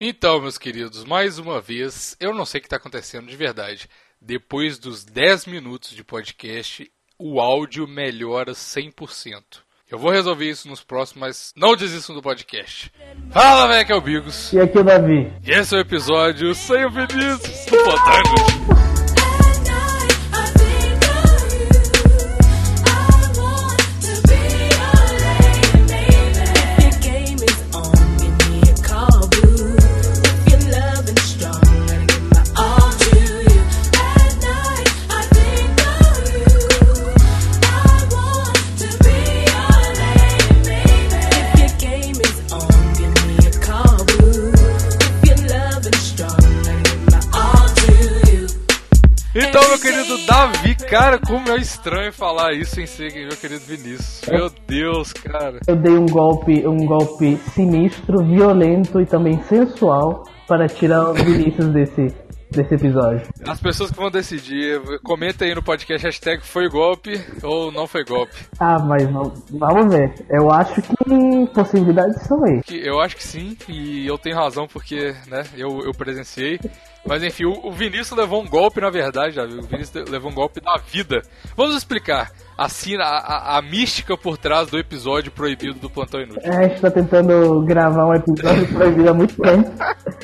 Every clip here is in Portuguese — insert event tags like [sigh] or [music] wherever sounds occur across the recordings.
Então, meus queridos, mais uma vez, eu não sei o que está acontecendo de verdade. Depois dos 10 minutos de podcast, o áudio melhora 100%. Eu vou resolver isso nos próximos, mas não desistam do podcast. Fala, velho, que é o Bigos. E aqui é o Davi. E esse é o episódio sem o Vinícius do Fantástico. Querido Davi, cara, como é estranho falar isso sem ser meu querido Vinícius. Meu Deus, cara. Eu dei um golpe, um golpe sinistro, violento e também sensual para tirar o Vinícius desse, desse episódio. As pessoas que vão decidir, comenta aí no podcast hashtag foi golpe ou não foi golpe. Ah, mas vamos ver. Eu acho que possibilidades são aí. Eu acho que sim, e eu tenho razão porque, né, eu, eu presenciei. Mas enfim, o, Vinícius levou um golpe, na verdade, já, o Vinícius levou um golpe da vida. Vamos explicar assim, a, a, a, mística por trás do episódio proibido do Plantão Inútil. É, a gente tá tentando gravar um episódio proibido há muito tempo.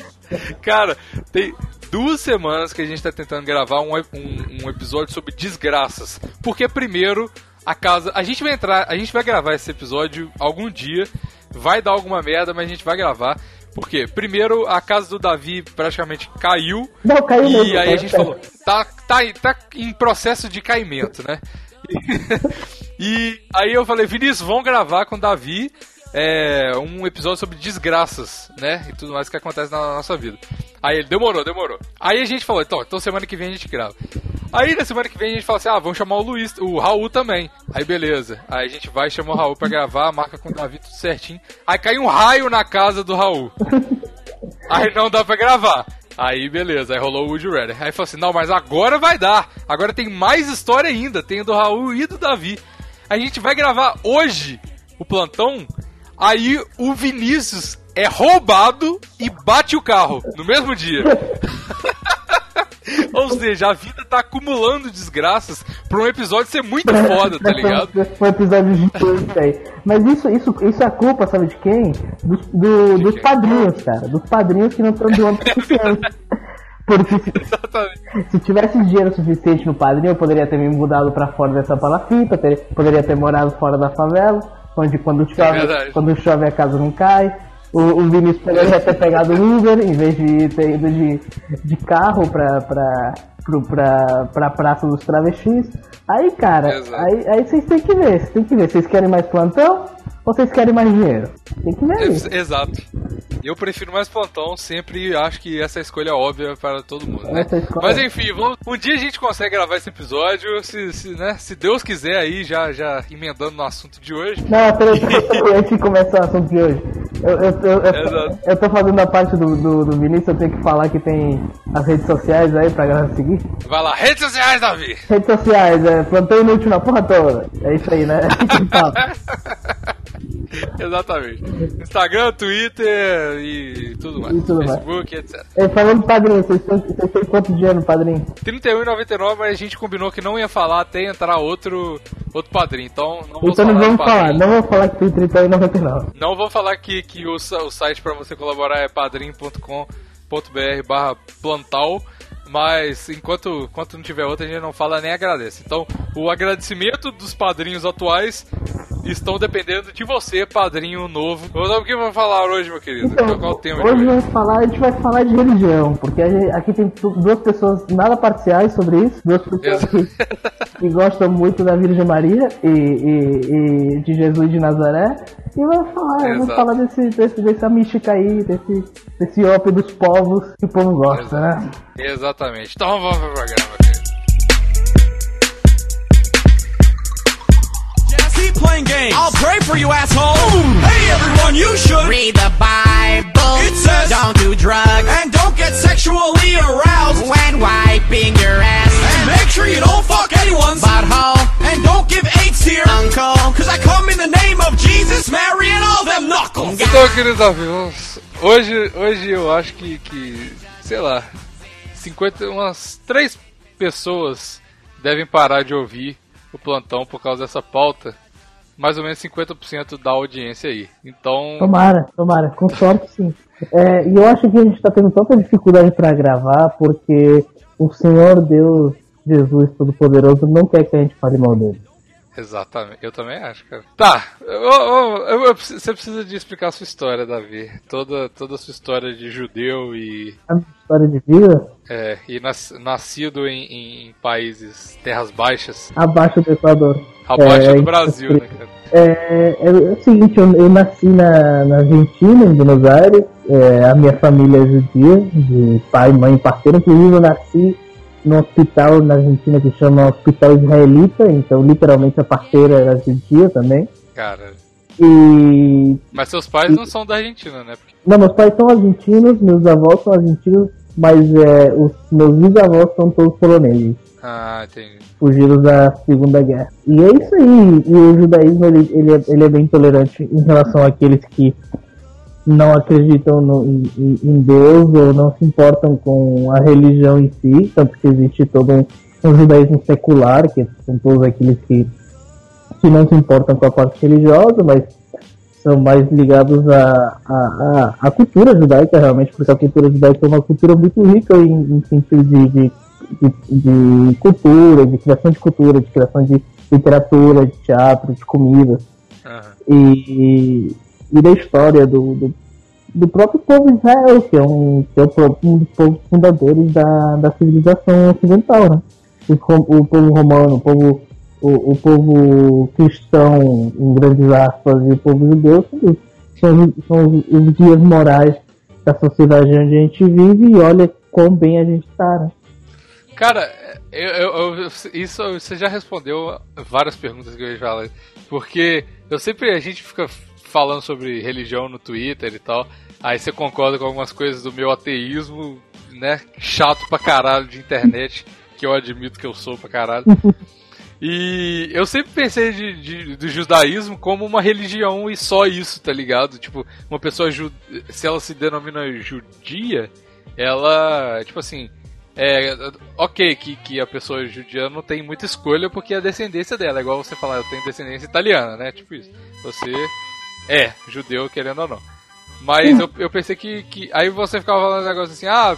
[laughs] Cara, tem duas semanas que a gente tá tentando gravar um, um, um episódio sobre desgraças. Porque primeiro, a casa. A gente vai entrar. A gente vai gravar esse episódio algum dia. Vai dar alguma merda, mas a gente vai gravar. Por quê? Primeiro, a casa do Davi praticamente caiu. Não, caiu e mesmo. E aí a gente falou, tá, tá, tá em processo de caimento, né? [laughs] e aí eu falei, Vinícius, vamos gravar com o Davi é, um episódio sobre desgraças, né? E tudo mais que acontece na nossa vida. Aí ele, demorou, demorou. Aí a gente falou, então, então semana que vem a gente grava. Aí na semana que vem a gente fala assim: ah, vamos chamar o Luiz, o Raul também. Aí beleza. Aí a gente vai chamar o Raul pra gravar, marca com o Davi tudo certinho. Aí cai um raio na casa do Raul. Aí não dá pra gravar. Aí beleza, aí rolou o Woody Redder. Aí falou assim: não, mas agora vai dar. Agora tem mais história ainda. Tem do Raul e do Davi. A gente vai gravar hoje o plantão. Aí o Vinícius é roubado e bate o carro no mesmo dia. [laughs] Ou seja, a vida tá acumulando desgraças pra um episódio ser muito foda, tá ligado? um episódio de aí. Mas isso, isso, isso é culpa, sabe de quem? Do, do, dos padrinhos, cara. Dos padrinhos que não estão doando pra Porque se, se, tivesse dinheiro suficiente no padrinho, eu poderia ter me mudado pra fora dessa palafita, poderia ter morado fora da favela, onde quando chove, é quando chove a casa não cai. O, o Vinícius poderia ter pegado o Uber em vez de ter ido de, de carro pra, pra, pro, pra, pra Praça dos Travestis. Aí, cara, aí, aí vocês têm que ver, vocês têm que ver. Vocês querem mais plantão vocês querem mais dinheiro? Tem que ver isso. Exato. Eu prefiro mais plantão, sempre acho que essa é escolha óbvia para todo mundo, né? Mas enfim, vamos, um dia a gente consegue gravar esse episódio, se, se, né, se Deus quiser aí, já, já emendando no assunto de hoje. Não, peraí, [laughs] antes de começar o assunto de hoje. Eu, eu, eu, eu, eu tô fazendo a parte do, do, do Vinícius, eu tenho que falar que tem as redes sociais aí pra galera seguir. Vai lá, redes sociais, Davi! Redes sociais, é, plantão inútil na porra toda. É isso aí, né? [laughs] [laughs] Exatamente. Instagram, Twitter e tudo mais. E tudo Facebook, mais. etc. É, falando do padrinho, vocês têm, quanto dinheiro padrinho? R$31,99, mas a gente combinou que não ia falar até entrar outro, outro padrinho. Então não vou então falar. Então não vamos falar, não vou falar que tem R$31,99. Não vou falar que, que o, o site para você colaborar é padrim.com.br barra plantal mas enquanto, enquanto não tiver outra, a gente não fala nem agradece. Então, o agradecimento dos padrinhos atuais estão dependendo de você, padrinho novo. O que vamos falar hoje, meu querido? Então, Qual o tema hoje vamos falar, a gente vai falar de religião, porque aqui tem duas pessoas nada parciais sobre isso, duas pessoas que, que, gostam muito da Virgem Maria e, e, e de Jesus de Nazaré. E vamos falar, Exato. vamos falar desse, desse, dessa mística aí, desse, desse ópio dos povos que o povo gosta, Exato. né? Exatamente. Então vamos pro programa, querido. Playing games. I'll pray for you, asshole. Hey, everyone, you should read the Bible. It says don't do drugs and don't get sexually aroused when wiping your ass. And make sure you don't fuck anyone's butthole. And don't give AIDS to your uncle. Cause I come in the name of Jesus, Mary, and all them knuckles. Então, queridos amigos, hoje, hoje eu acho que, que sei lá, 50, umas três pessoas devem parar de ouvir o plantão por causa dessa pauta. Mais ou menos 50% da audiência aí. Então. Tomara, tomara, com sorte sim. É, e eu acho que a gente está tendo tanta dificuldade para gravar porque o Senhor Deus Jesus Todo-Poderoso não quer que a gente fale mal dele. Exatamente, eu também acho, cara. Tá, eu, eu, eu, você precisa de explicar a sua história, Davi. Toda, toda a sua história de judeu e. História de vida? É, e nas, nascido em, em, países, terras baixas. Abaixo do Equador. Abaixo é, do Brasil, né, cara? É, é, é, o seguinte, eu, eu nasci na, na, Argentina, em Buenos Aires. É, a minha família é judia, de pai, mãe e parceiro. Inclusive, eu nasci no hospital na Argentina que chama Hospital Israelita, então literalmente a parceira era judia também. Cara. E. Mas seus pais e... não são da Argentina, né? Porque... Não, meus pais são argentinos, meus avós são argentinos, mas é, os meus bisavós são todos poloneses. Ah, entendi. Fugidos da Segunda Guerra. E é isso aí. E o judaísmo ele, ele, é, ele é bem tolerante em relação àqueles que não acreditam no, em, em, Deus ou não se importam com a religião em si, tanto que existe todo um, um judaísmo secular, que são todos aqueles que, que não se importam com a parte religiosa, mas são mais ligados à a, a, a, cultura judaica, realmente, porque a cultura judaica é uma cultura muito rica em, em sentido de, de, de, de, cultura, de criação de cultura, de criação de literatura, de teatro, de comida. Uhum. E, e da história do, do, do, próprio povo Israel, que é um, que é um dos povos fundadores da, da civilização ocidental, né? O, o povo romano, o povo, o, o, povo cristão, em grandes aspas, e o povo judeu, são, são os guias morais da sociedade onde a gente vive e olha quão bem a gente está, né? Cara, eu, eu, eu, isso você já respondeu várias perguntas que eu ia falar. Porque eu sempre a gente fica falando sobre religião no Twitter e tal. Aí você concorda com algumas coisas do meu ateísmo, né? Chato pra caralho de internet, que eu admito que eu sou pra caralho. [laughs] E eu sempre pensei de, de, do judaísmo como uma religião e só isso, tá ligado? Tipo, uma pessoa, se ela se denomina judia, ela, tipo assim, é, ok que, que a pessoa judia não tem muita escolha porque é a descendência dela, é igual você falar, eu tenho descendência italiana, né? Tipo isso. Você é judeu, querendo ou não. Mas eu, eu pensei que, que. Aí você ficava falando um negócio assim, ah,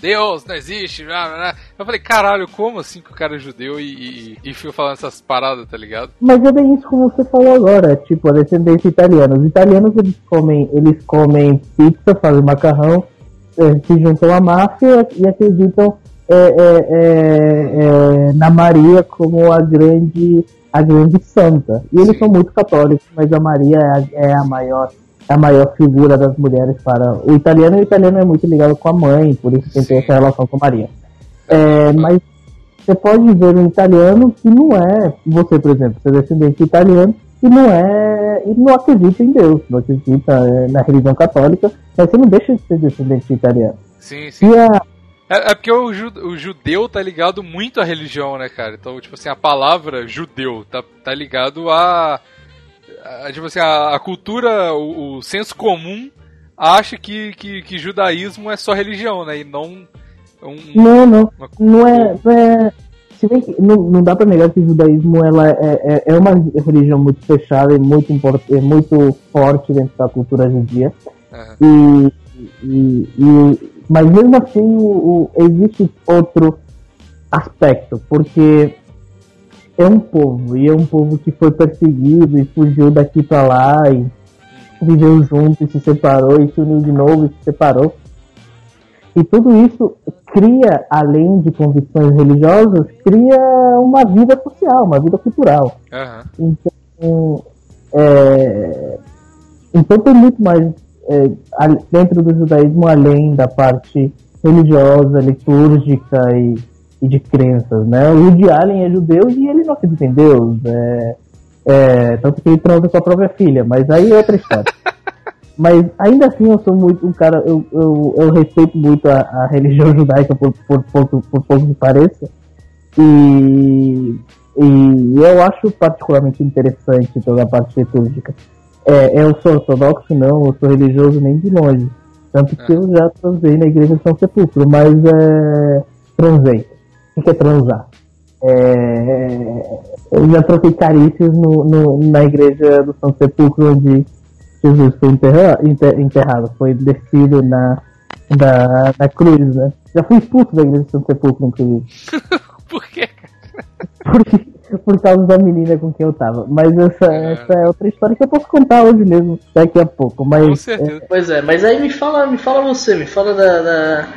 Deus não existe, blá, blá. Eu falei, caralho, como assim que o cara é judeu e, e, e fica falando essas paradas, tá ligado? Mas é bem isso como você falou agora, tipo, a descendência italiana. Os italianos eles comem, eles comem pizza, fazem macarrão, eh, se juntam à máfia e acreditam é, é, é, na Maria como a grande a grande santa. E eles Sim. são muito católicos, mas a Maria é a, é a maior a maior figura das mulheres para o italiano. O italiano é muito ligado com a mãe, por isso tem essa relação com Maria. É, mas você pode ver um italiano que não é, você, por exemplo, você é descendente italiano e não é, e não acredita em Deus, não acredita é, na religião católica, mas você não deixa de ser descendente italiano. Sim, sim. E é, é porque o, ju, o, judeu tá ligado muito à religião, né, cara? Então, tipo assim, a palavra judeu tá, tá ligado a tipo assim, a, a cultura, o, o, senso comum acha que, que, que, judaísmo é só religião, né? E não. Um, não, não. Uma... Não é. Não é... Se bem que não, não dá pra negar que o judaísmo ela é, é, é uma religião muito fechada e muito, import, é muito forte dentro da cultura judia. Uhum. E, e, e mas mesmo assim, o, o, existe outro aspecto, porque é um povo, e é um povo que foi perseguido e fugiu daqui para lá e viveu junto e se separou e se uniu de novo e se separou. E tudo isso cria, além de convicções religiosas, cria uma vida social, uma vida cultural. Uhum. Então, é, então tem muito mais é, dentro do judaísmo além da parte religiosa, litúrgica e, e de crenças, né? O Woody Allen é judeu e ele não acredita em Deus, é, é, tanto que ele transa com a própria filha, mas aí é outra história. [laughs] mas ainda assim eu sou muito um cara, eu, eu, eu respeito muito a, a religião judaica por, por, por, por pouco que pareça, e, e eu acho particularmente interessante toda a parte litúrgica. É, eu sou ortodoxo, não, eu sou religioso nem de longe. Tanto que eu já transei na igreja de São Sepulcro, mas é. Transei. O que é transar? É, eu já troquei carícias no, no, na igreja do São Sepulcro, onde Jesus foi enterrado, enterrado foi descido na, da, da cruz, né? Já fui expulso da igreja do São Sepulcro, inclusive. [laughs] Por quê? Por, por causa da menina com quem eu tava. Mas essa é. essa é outra história que eu posso contar hoje mesmo, daqui a pouco. Mas, com certeza. É... Pois é, mas aí me fala, me fala você, me fala da, da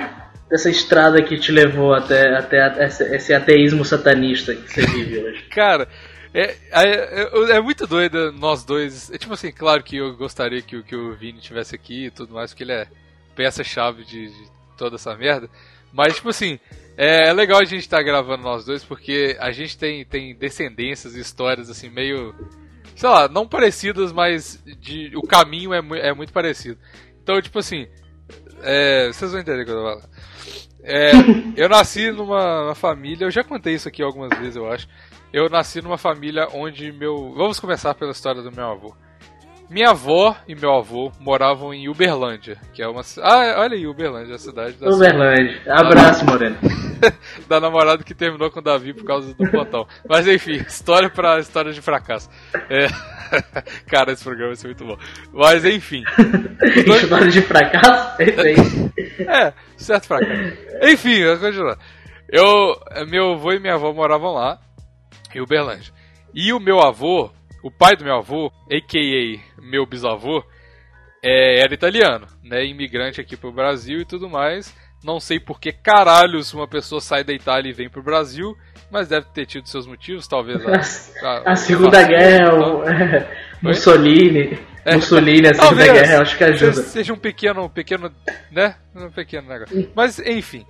dessa estrada que te levou até, até esse ateísmo satanista que você vive hoje? [laughs] Cara, é, é, é, muito doido nós dois. É tipo assim, claro que eu gostaria que, que o Vini tivesse aqui e tudo mais, porque ele é peça-chave de, de, toda essa merda. Mas, tipo assim, é, é legal a gente estar tá gravando nós dois, porque a gente tem, tem descendências e histórias, assim, meio. Sei lá, não parecidas, mas de, o caminho é, é muito parecido. Então, tipo assim, é, vocês vão entender o que eu tô falando. É, [laughs] eu nasci numa, numa, família, eu já contei isso aqui algumas vezes, eu acho. Eu nasci numa família onde meu. Vamos começar pela história do meu avô. Minha avó e meu avô moravam em Uberlândia, que é uma. Ah, olha aí, Uberlândia, a cidade da. Uberlândia. Abraço, Moreno. [laughs] da namorada que terminou com o Davi por causa do plantão. Mas enfim, história para história de fracasso. É. [laughs] Cara, esse programa vai ser muito bom. Mas enfim. [laughs] Dois... História de fracasso? é, certo fracasso. Enfim, vamos continuar. Eu, meu avô e minha avó moravam lá, em Uberlândia. E o meu avô, o pai do meu avô, a.k.a. meu bisavô, é, era italiano, né? Imigrante aqui pro Brasil e tudo mais. Não sei por que caralhos uma pessoa sai da Itália e vem pro Brasil mas deve ter tido seus motivos, talvez. A, a, a Segunda Guerra, o, é, Mussolini. É, Mussolini, a Segunda Guerra, acho que ajuda. Seja um pequeno, pequeno, né? Um pequeno negócio. Mas, enfim.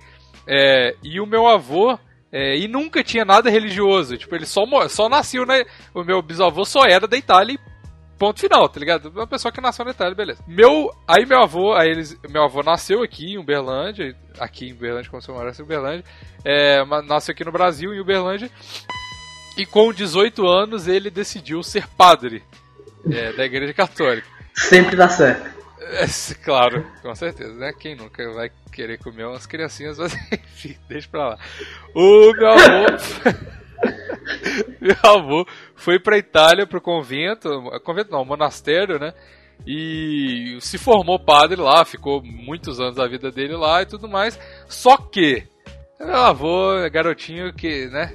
É, e o meu avô, é, e nunca tinha nada religioso. Tipo, ele só, só nasceu, né? O meu bisavô só era da Itália e ponto final, tá ligado? Uma pessoa que nasceu na Itália, beleza. Meu, aí meu avô, aí eles, meu avô nasceu aqui em Uberlândia, aqui em Uberlândia, como se eu morasse em Uberlândia, é, nasceu aqui no Brasil, em Uberlândia, e com 18 anos ele decidiu ser padre é, da Igreja Católica. Sempre dá certo. É, claro, com certeza, né? Quem nunca vai querer comer umas criancinhas, mas [laughs] enfim, deixa pra lá. O meu avô. [laughs] Meu avô foi pra Itália pro convento, convento não, monastério, né? E se formou padre lá, ficou muitos anos da vida dele lá e tudo mais. Só que meu avô, garotinho que, né,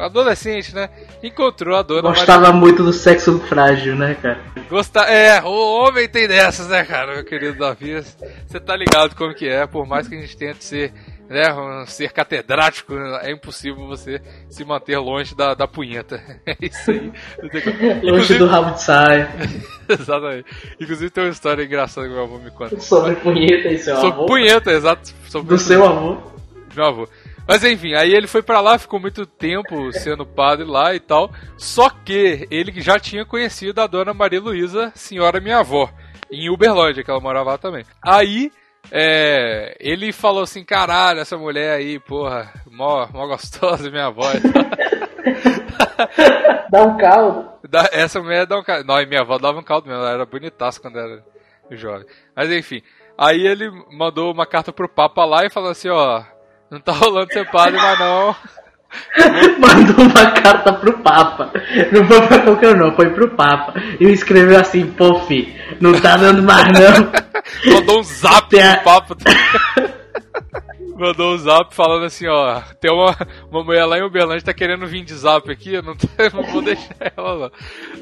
adolescente, né, encontrou a dona Gostava Maria... muito do sexo frágil, né, cara? Gosta... É, o homem tem dessas, né, cara, meu querido Davi. Você tá ligado como que é, por mais que a gente tente ser né, ser catedrático, é impossível você se manter longe da, da punheta. [laughs] É isso aí. [laughs] longe do rabo de saia. [laughs] Exatamente. Inclusive tem uma história engraçada que meu avô me conta. Sobre punheta e seu sobre avô? punheta, exato. Sobre do seu avô? Meu avô. Mas enfim, aí ele foi para lá, ficou muito tempo sendo padre lá e tal. Só que ele já tinha conhecido a dona Maria Luísa, senhora minha avó, em Uberlândia, que ela morava lá também. Aí é, ele falou assim, caralho, essa mulher aí, porra, mó, mó gostosa, minha avó e tal. [laughs] dá um caldo. Essa mulher dá um caldo. Não, minha avó dava um caldo mesmo, ela era bonitaça quando era jovem. Mas enfim, aí ele mandou uma carta pro Papa lá e falou assim, ó, não tá rolando ser padre, mas não. [laughs] Mandou uma carta pro Papa. Não foi pra qualquer não, foi pro Papa. E escreveu assim, pô, fi, não tá dando mais não. [laughs] Mandou um zap pro Papa. [laughs] Mandou um zap falando assim, ó, tem uma, uma mulher lá em Uberlândia tá querendo vir de zap aqui, eu não, [laughs] eu não vou deixar ela lá.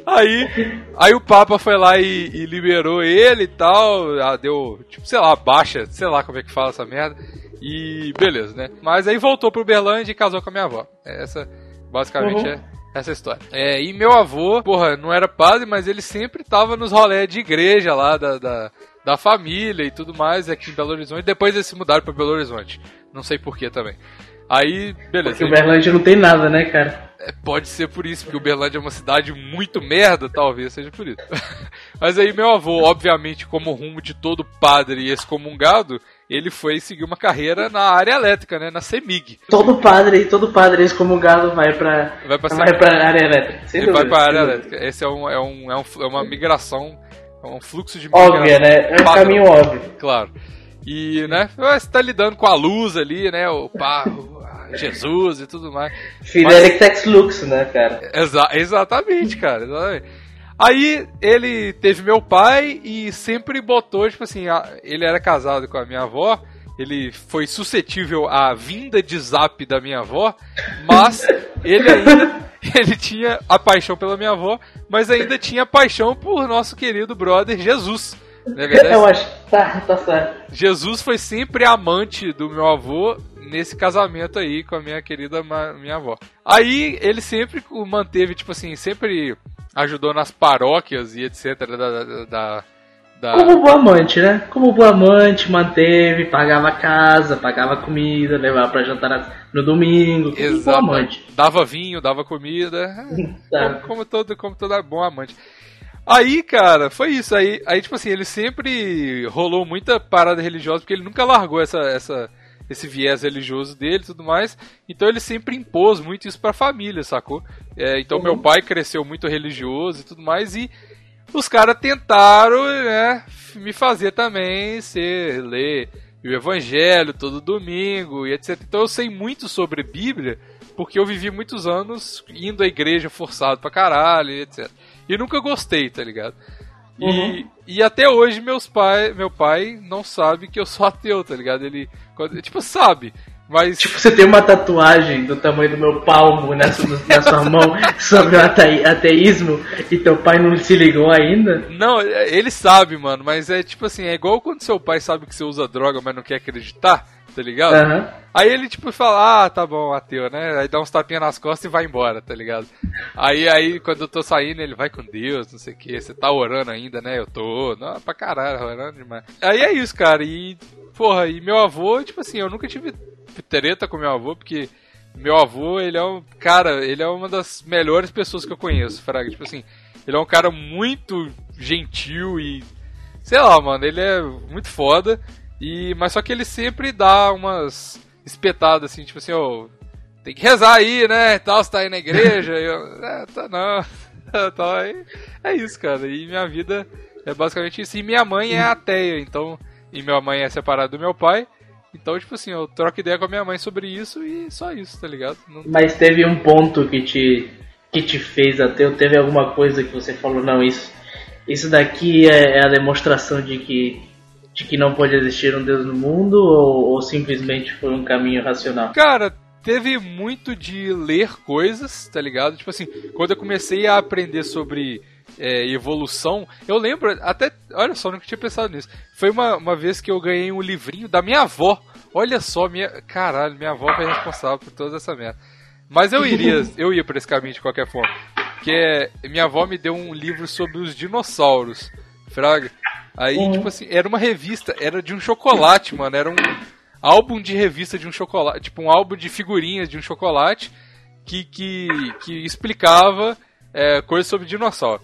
Aí, aí o Papa foi lá e, e liberou ele e tal, ah, deu, tipo, sei lá, baixa, sei lá como é que fala essa merda. E beleza, né? Mas aí voltou pro Berlândia e casou com a minha avó. Essa, basicamente, uhum. é essa história. É, e meu avô, porra, não era padre, mas ele sempre tava nos rolés de igreja lá da, da, da família e tudo mais aqui em Belo Horizonte. Depois eles se mudaram pra Belo Horizonte. Não sei porquê também. Aí, beleza. Porque o Berlândia não tem nada, né, cara? É, pode ser por isso, porque o Berlândia é uma cidade muito merda, talvez seja por isso. [laughs] Mas aí meu avô, obviamente, como rumo de todo padre excomungado, ele foi seguir uma carreira na área elétrica, né, na CEMIG. Todo padre, todo padre excomungado vai pra, vai pra área elétrica. Sem ele dúvida, vai pra área elétrica. Esse é, um, é, um, é, um, é uma migração, é um fluxo de. Óbvio, né? É um padrão. caminho óbvio. Claro. E, né, você tá lidando com a luz ali, né? O pá, Jesus e tudo mais. Fidelic Tex Lux, né, cara? Exa exatamente, cara. Exatamente. Aí ele teve meu pai e sempre botou, tipo assim, a, ele era casado com a minha avó, ele foi suscetível à vinda de zap da minha avó, mas ele ainda [laughs] [laughs] ele tinha a paixão pela minha avó, mas ainda tinha paixão por nosso querido brother Jesus. Não é verdade? Eu acho. Tá, tá certo. Jesus foi sempre amante do meu avô nesse casamento aí com a minha querida minha avó. Aí ele sempre manteve, tipo assim, sempre ajudou nas paróquias e etc. da, da, da da... Como bom amante, né? Como bom amante, manteve, pagava casa, pagava comida, levava pra jantar no domingo. Exato. amante. Dava vinho, dava comida. [laughs] como, como, todo, como todo bom amante. Aí, cara, foi isso. Aí, aí, tipo assim, ele sempre rolou muita parada religiosa, porque ele nunca largou essa, essa, esse viés religioso dele e tudo mais. Então ele sempre impôs muito isso pra família, sacou? É, então uhum. meu pai cresceu muito religioso e tudo mais, e os caras tentaram, né, me fazer também ser, ler o evangelho todo domingo e etc. Então eu sei muito sobre Bíblia, porque eu vivi muitos anos indo à igreja forçado pra caralho e etc. E nunca gostei, tá ligado? Uhum. E, e até hoje meus pai, meu pai não sabe que eu sou ateu, tá ligado? Ele, tipo, sabe, mas... Tipo, você tem uma tatuagem do tamanho do meu palmo na sua, na sua [laughs] mão sobre o ateísmo e teu pai não se ligou ainda? Não, ele sabe, mano, mas é tipo assim, é igual quando seu pai sabe que você usa droga, mas não quer acreditar, tá ligado? Uhum. Aí ele tipo fala, ah, tá bom, ateu, né? Aí dá uns tapinhas nas costas e vai embora, tá ligado? Aí, aí quando eu tô saindo, ele vai com Deus, não sei o que, você tá orando ainda, né? Eu tô, não, pra caralho, orando demais. Aí é isso, cara, e porra, e meu avô, tipo assim, eu nunca tive treta com meu avô, porque meu avô, ele é um. Cara, ele é uma das melhores pessoas que eu conheço, Fraga. Tipo assim, ele é um cara muito gentil e. Sei lá, mano, ele é muito foda. E, mas só que ele sempre dá umas espetadas assim, tipo assim, ó. Tem que rezar aí, né? Tal, você tá aí na igreja. [laughs] e eu, é, tá não. [laughs] tá, aí, é isso, cara. E minha vida é basicamente isso. E minha mãe é ateia, então. E minha mãe é separada do meu pai. Então, tipo assim, eu troco ideia com a minha mãe sobre isso e só isso, tá ligado? Não... Mas teve um ponto que te, que te fez até, ou teve alguma coisa que você falou, não, isso, isso daqui é, é a demonstração de que, de que não pode existir um Deus no mundo, ou, ou simplesmente foi um caminho racional? Cara, teve muito de ler coisas, tá ligado? Tipo assim, quando eu comecei a aprender sobre é, evolução. Eu lembro, até. Olha só, nunca tinha pensado nisso. Foi uma, uma vez que eu ganhei um livrinho da minha avó. Olha só, minha. Caralho, minha avó foi responsável por toda essa merda. Mas eu iria, [laughs] eu ia por esse caminho de qualquer forma. Que é. Minha avó me deu um livro sobre os dinossauros. Fraga. Aí, uhum. tipo assim, era uma revista, era de um chocolate, mano. Era um álbum de revista de um chocolate. Tipo, um álbum de figurinhas de um chocolate que, que, que explicava é, coisas sobre dinossauro.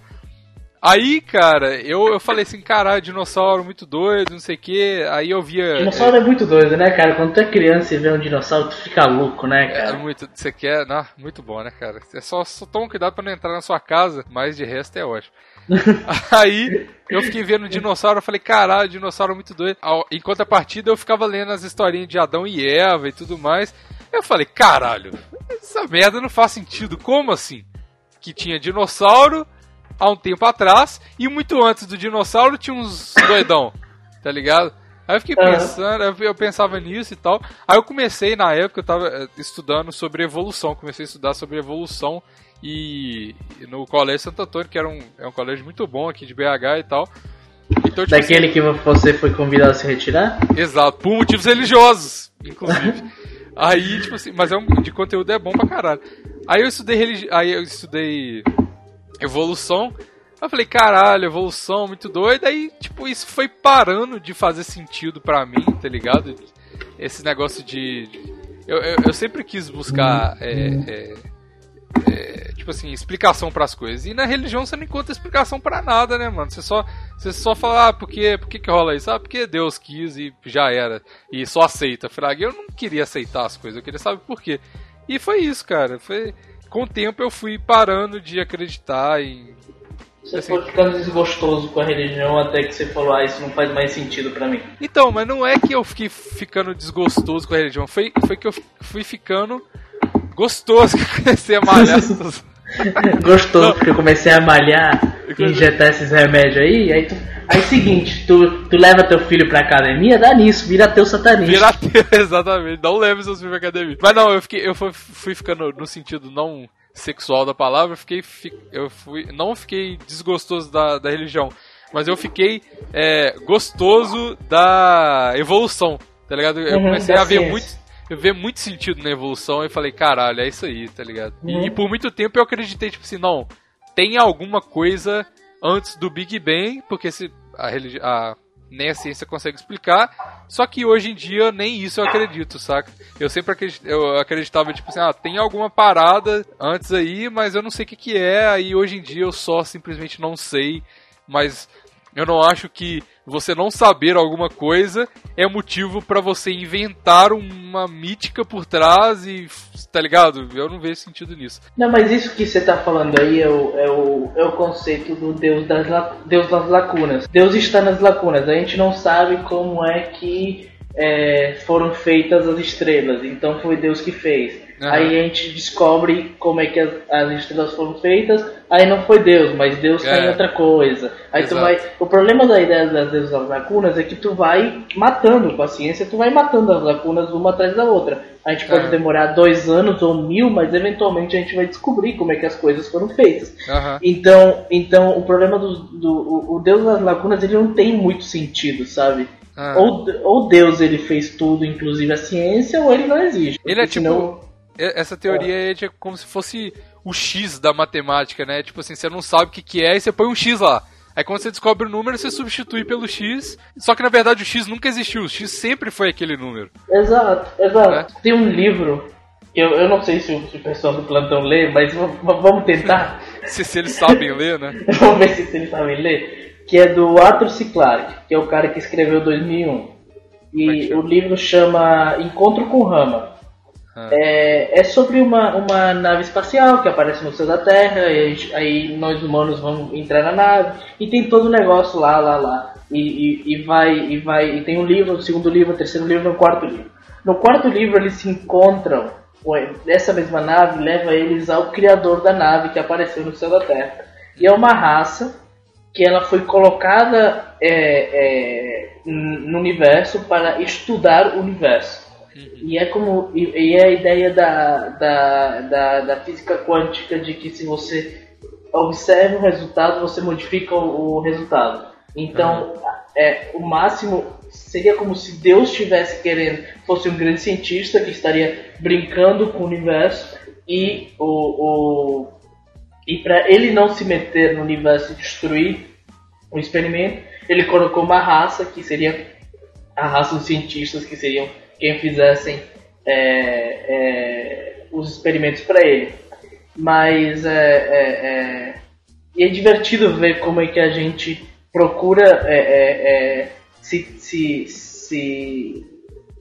Aí, cara, eu, eu falei assim, caralho, dinossauro muito doido, não sei o que. Aí eu via. Dinossauro é... é... muito doido, né, cara? Quando tu é criança e vê um dinossauro, tu fica louco, né, é cara? É muito. Você quer. Não, muito bom, né, cara? É só, só toma cuidado pra não entrar na sua casa, mas de resto é ótimo. [laughs] Aí eu fiquei vendo dinossauro, eu falei, caralho, dinossauro muito doido. Enquanto a partida eu ficava lendo as historinhas de Adão e Eva e tudo mais. Eu falei, caralho, essa merda não faz sentido. Como assim? Que tinha dinossauro há um tempo atrás, e muito antes do dinossauro tinha uns doidão, [laughs] tá ligado? Aí eu fiquei pensando, eu pensava nisso e tal. Aí eu comecei, na época, eu tava eh, estudando sobre evolução, comecei a estudar sobre evolução e no Colégio Santo Antônio, que era um, é um colégio muito bom aqui de BH e tal. Então, tipo, Daquele assim, que você foi convidado a se retirar? Exato, por motivos religiosos, inclusive. [laughs] aí, tipo assim, mas é um, de conteúdo é bom pra caralho. Aí eu estudei religi... aí eu estudei evolução. Eu falei, caralho, evolução, muito doida. Aí, tipo, isso foi parando de fazer sentido para mim, tá ligado? Esse negócio de. Eu, eu, eu sempre quis buscar. É, é, é, tipo assim, explicação para as coisas. E na religião você não encontra explicação para nada, né, mano? Você só, você só fala, ah, por que, por que, que rola isso? Ah, porque Deus quis e já era. E só aceita. Fraga, eu não queria aceitar as coisas, eu queria saber por quê. E foi isso, cara. Foi com o tempo eu fui parando de acreditar em Você assim, foi ficando desgostoso com a religião até que você falou, ah, isso não faz mais sentido para mim. Então, mas não é que eu fiquei ficando desgostoso com a religião, foi, foi que eu fui ficando gostoso que comecei a malhar. [laughs] [laughs] gostoso, porque eu comecei a malhar e injetar esses remédios aí, aí tu. Aí seguinte, tu, tu leva teu filho pra academia, dá nisso, vira teu satanista. Vira teu, [laughs] exatamente, não leve seus filhos pra academia. Mas não, eu fiquei, eu fui, fui ficando no sentido não sexual da palavra, eu fiquei, eu fui, não fiquei desgostoso da, da religião, mas eu fiquei é, gostoso da evolução, tá ligado? Eu uhum, comecei a ver muito, eu ver muito sentido na evolução e falei, caralho, é isso aí, tá ligado? Uhum. E, e, por muito tempo eu acreditei, tipo assim, não, tem alguma coisa antes do Big Bang, porque se a, a nem a ciência consegue explicar. Só que hoje em dia nem isso eu acredito, saca? Eu sempre acredit, eu acreditava, tipo assim, ah, tem alguma parada antes aí, mas eu não sei o que, que é, aí hoje em dia eu só simplesmente não sei. Mas eu não acho que você não saber alguma coisa é motivo para você inventar uma mítica por trás e. tá ligado? Eu não vejo sentido nisso. Não, mas isso que você tá falando aí é o, é o, é o conceito do Deus das, Deus das lacunas. Deus está nas lacunas. A gente não sabe como é que é, foram feitas as estrelas. Então foi Deus que fez. Uhum. Aí a gente descobre como é que as, as, estrelas foram feitas. Aí não foi Deus, mas Deus é. em outra coisa. Aí Exato. tu vai. O problema da ideia das, das lacunas é que tu vai matando com a ciência, tu vai matando as lacunas uma atrás da outra. A gente pode uhum. demorar dois anos ou mil, mas eventualmente a gente vai descobrir como é que as coisas foram feitas. Uhum. Então, então o problema do, do o, o Deus das lacunas ele não tem muito sentido, sabe? Ou, ou Deus ele fez tudo, inclusive a ciência, ou ele não existe. Ele é tipo. Senão essa teoria é. é como se fosse o X da matemática, né? Tipo assim, você não sabe o que, que é e você põe um X lá. Aí quando você descobre o número, você substitui pelo X. Só que na verdade o X nunca existiu. O X sempre foi aquele número. Exato, exato. É? Tem um livro. Eu, eu não sei se o, se o pessoal do plantão lê, mas vamos tentar. [laughs] se, se eles sabem ler, né? [laughs] vamos ver se, se eles sabem ler. Que é do Arthur C. Clarke, que é o cara que escreveu 2001. E o livro chama Encontro com Rama. Ah. É, é, sobre uma, uma nave espacial que aparece no céu da Terra, e aí nós humanos vamos entrar na nave, e tem todo o negócio lá, lá, lá. E, e, e, vai, e vai, e tem um livro, o segundo livro, o terceiro livro, o quarto livro. No quarto livro eles se encontram, essa mesma nave leva eles ao criador da nave que apareceu no céu da Terra. E é uma raça que ela foi colocada é, é, no universo para estudar o universo. Uhum. E é como e, e, é a ideia da, da, da, da, física quântica de que se você observa o resultado, você modifica o, o resultado. Então, uhum. é, o máximo seria como se Deus estivesse querendo, fosse um grande cientista que estaria brincando com o universo e o, o e para ele não se meter no universo e destruir o experimento, ele colocou uma raça que seria a raça dos cientistas que seriam quem fizessem é, é, os experimentos para ele. Mas é, é, é, é divertido ver como é que a gente procura é, se, se, se,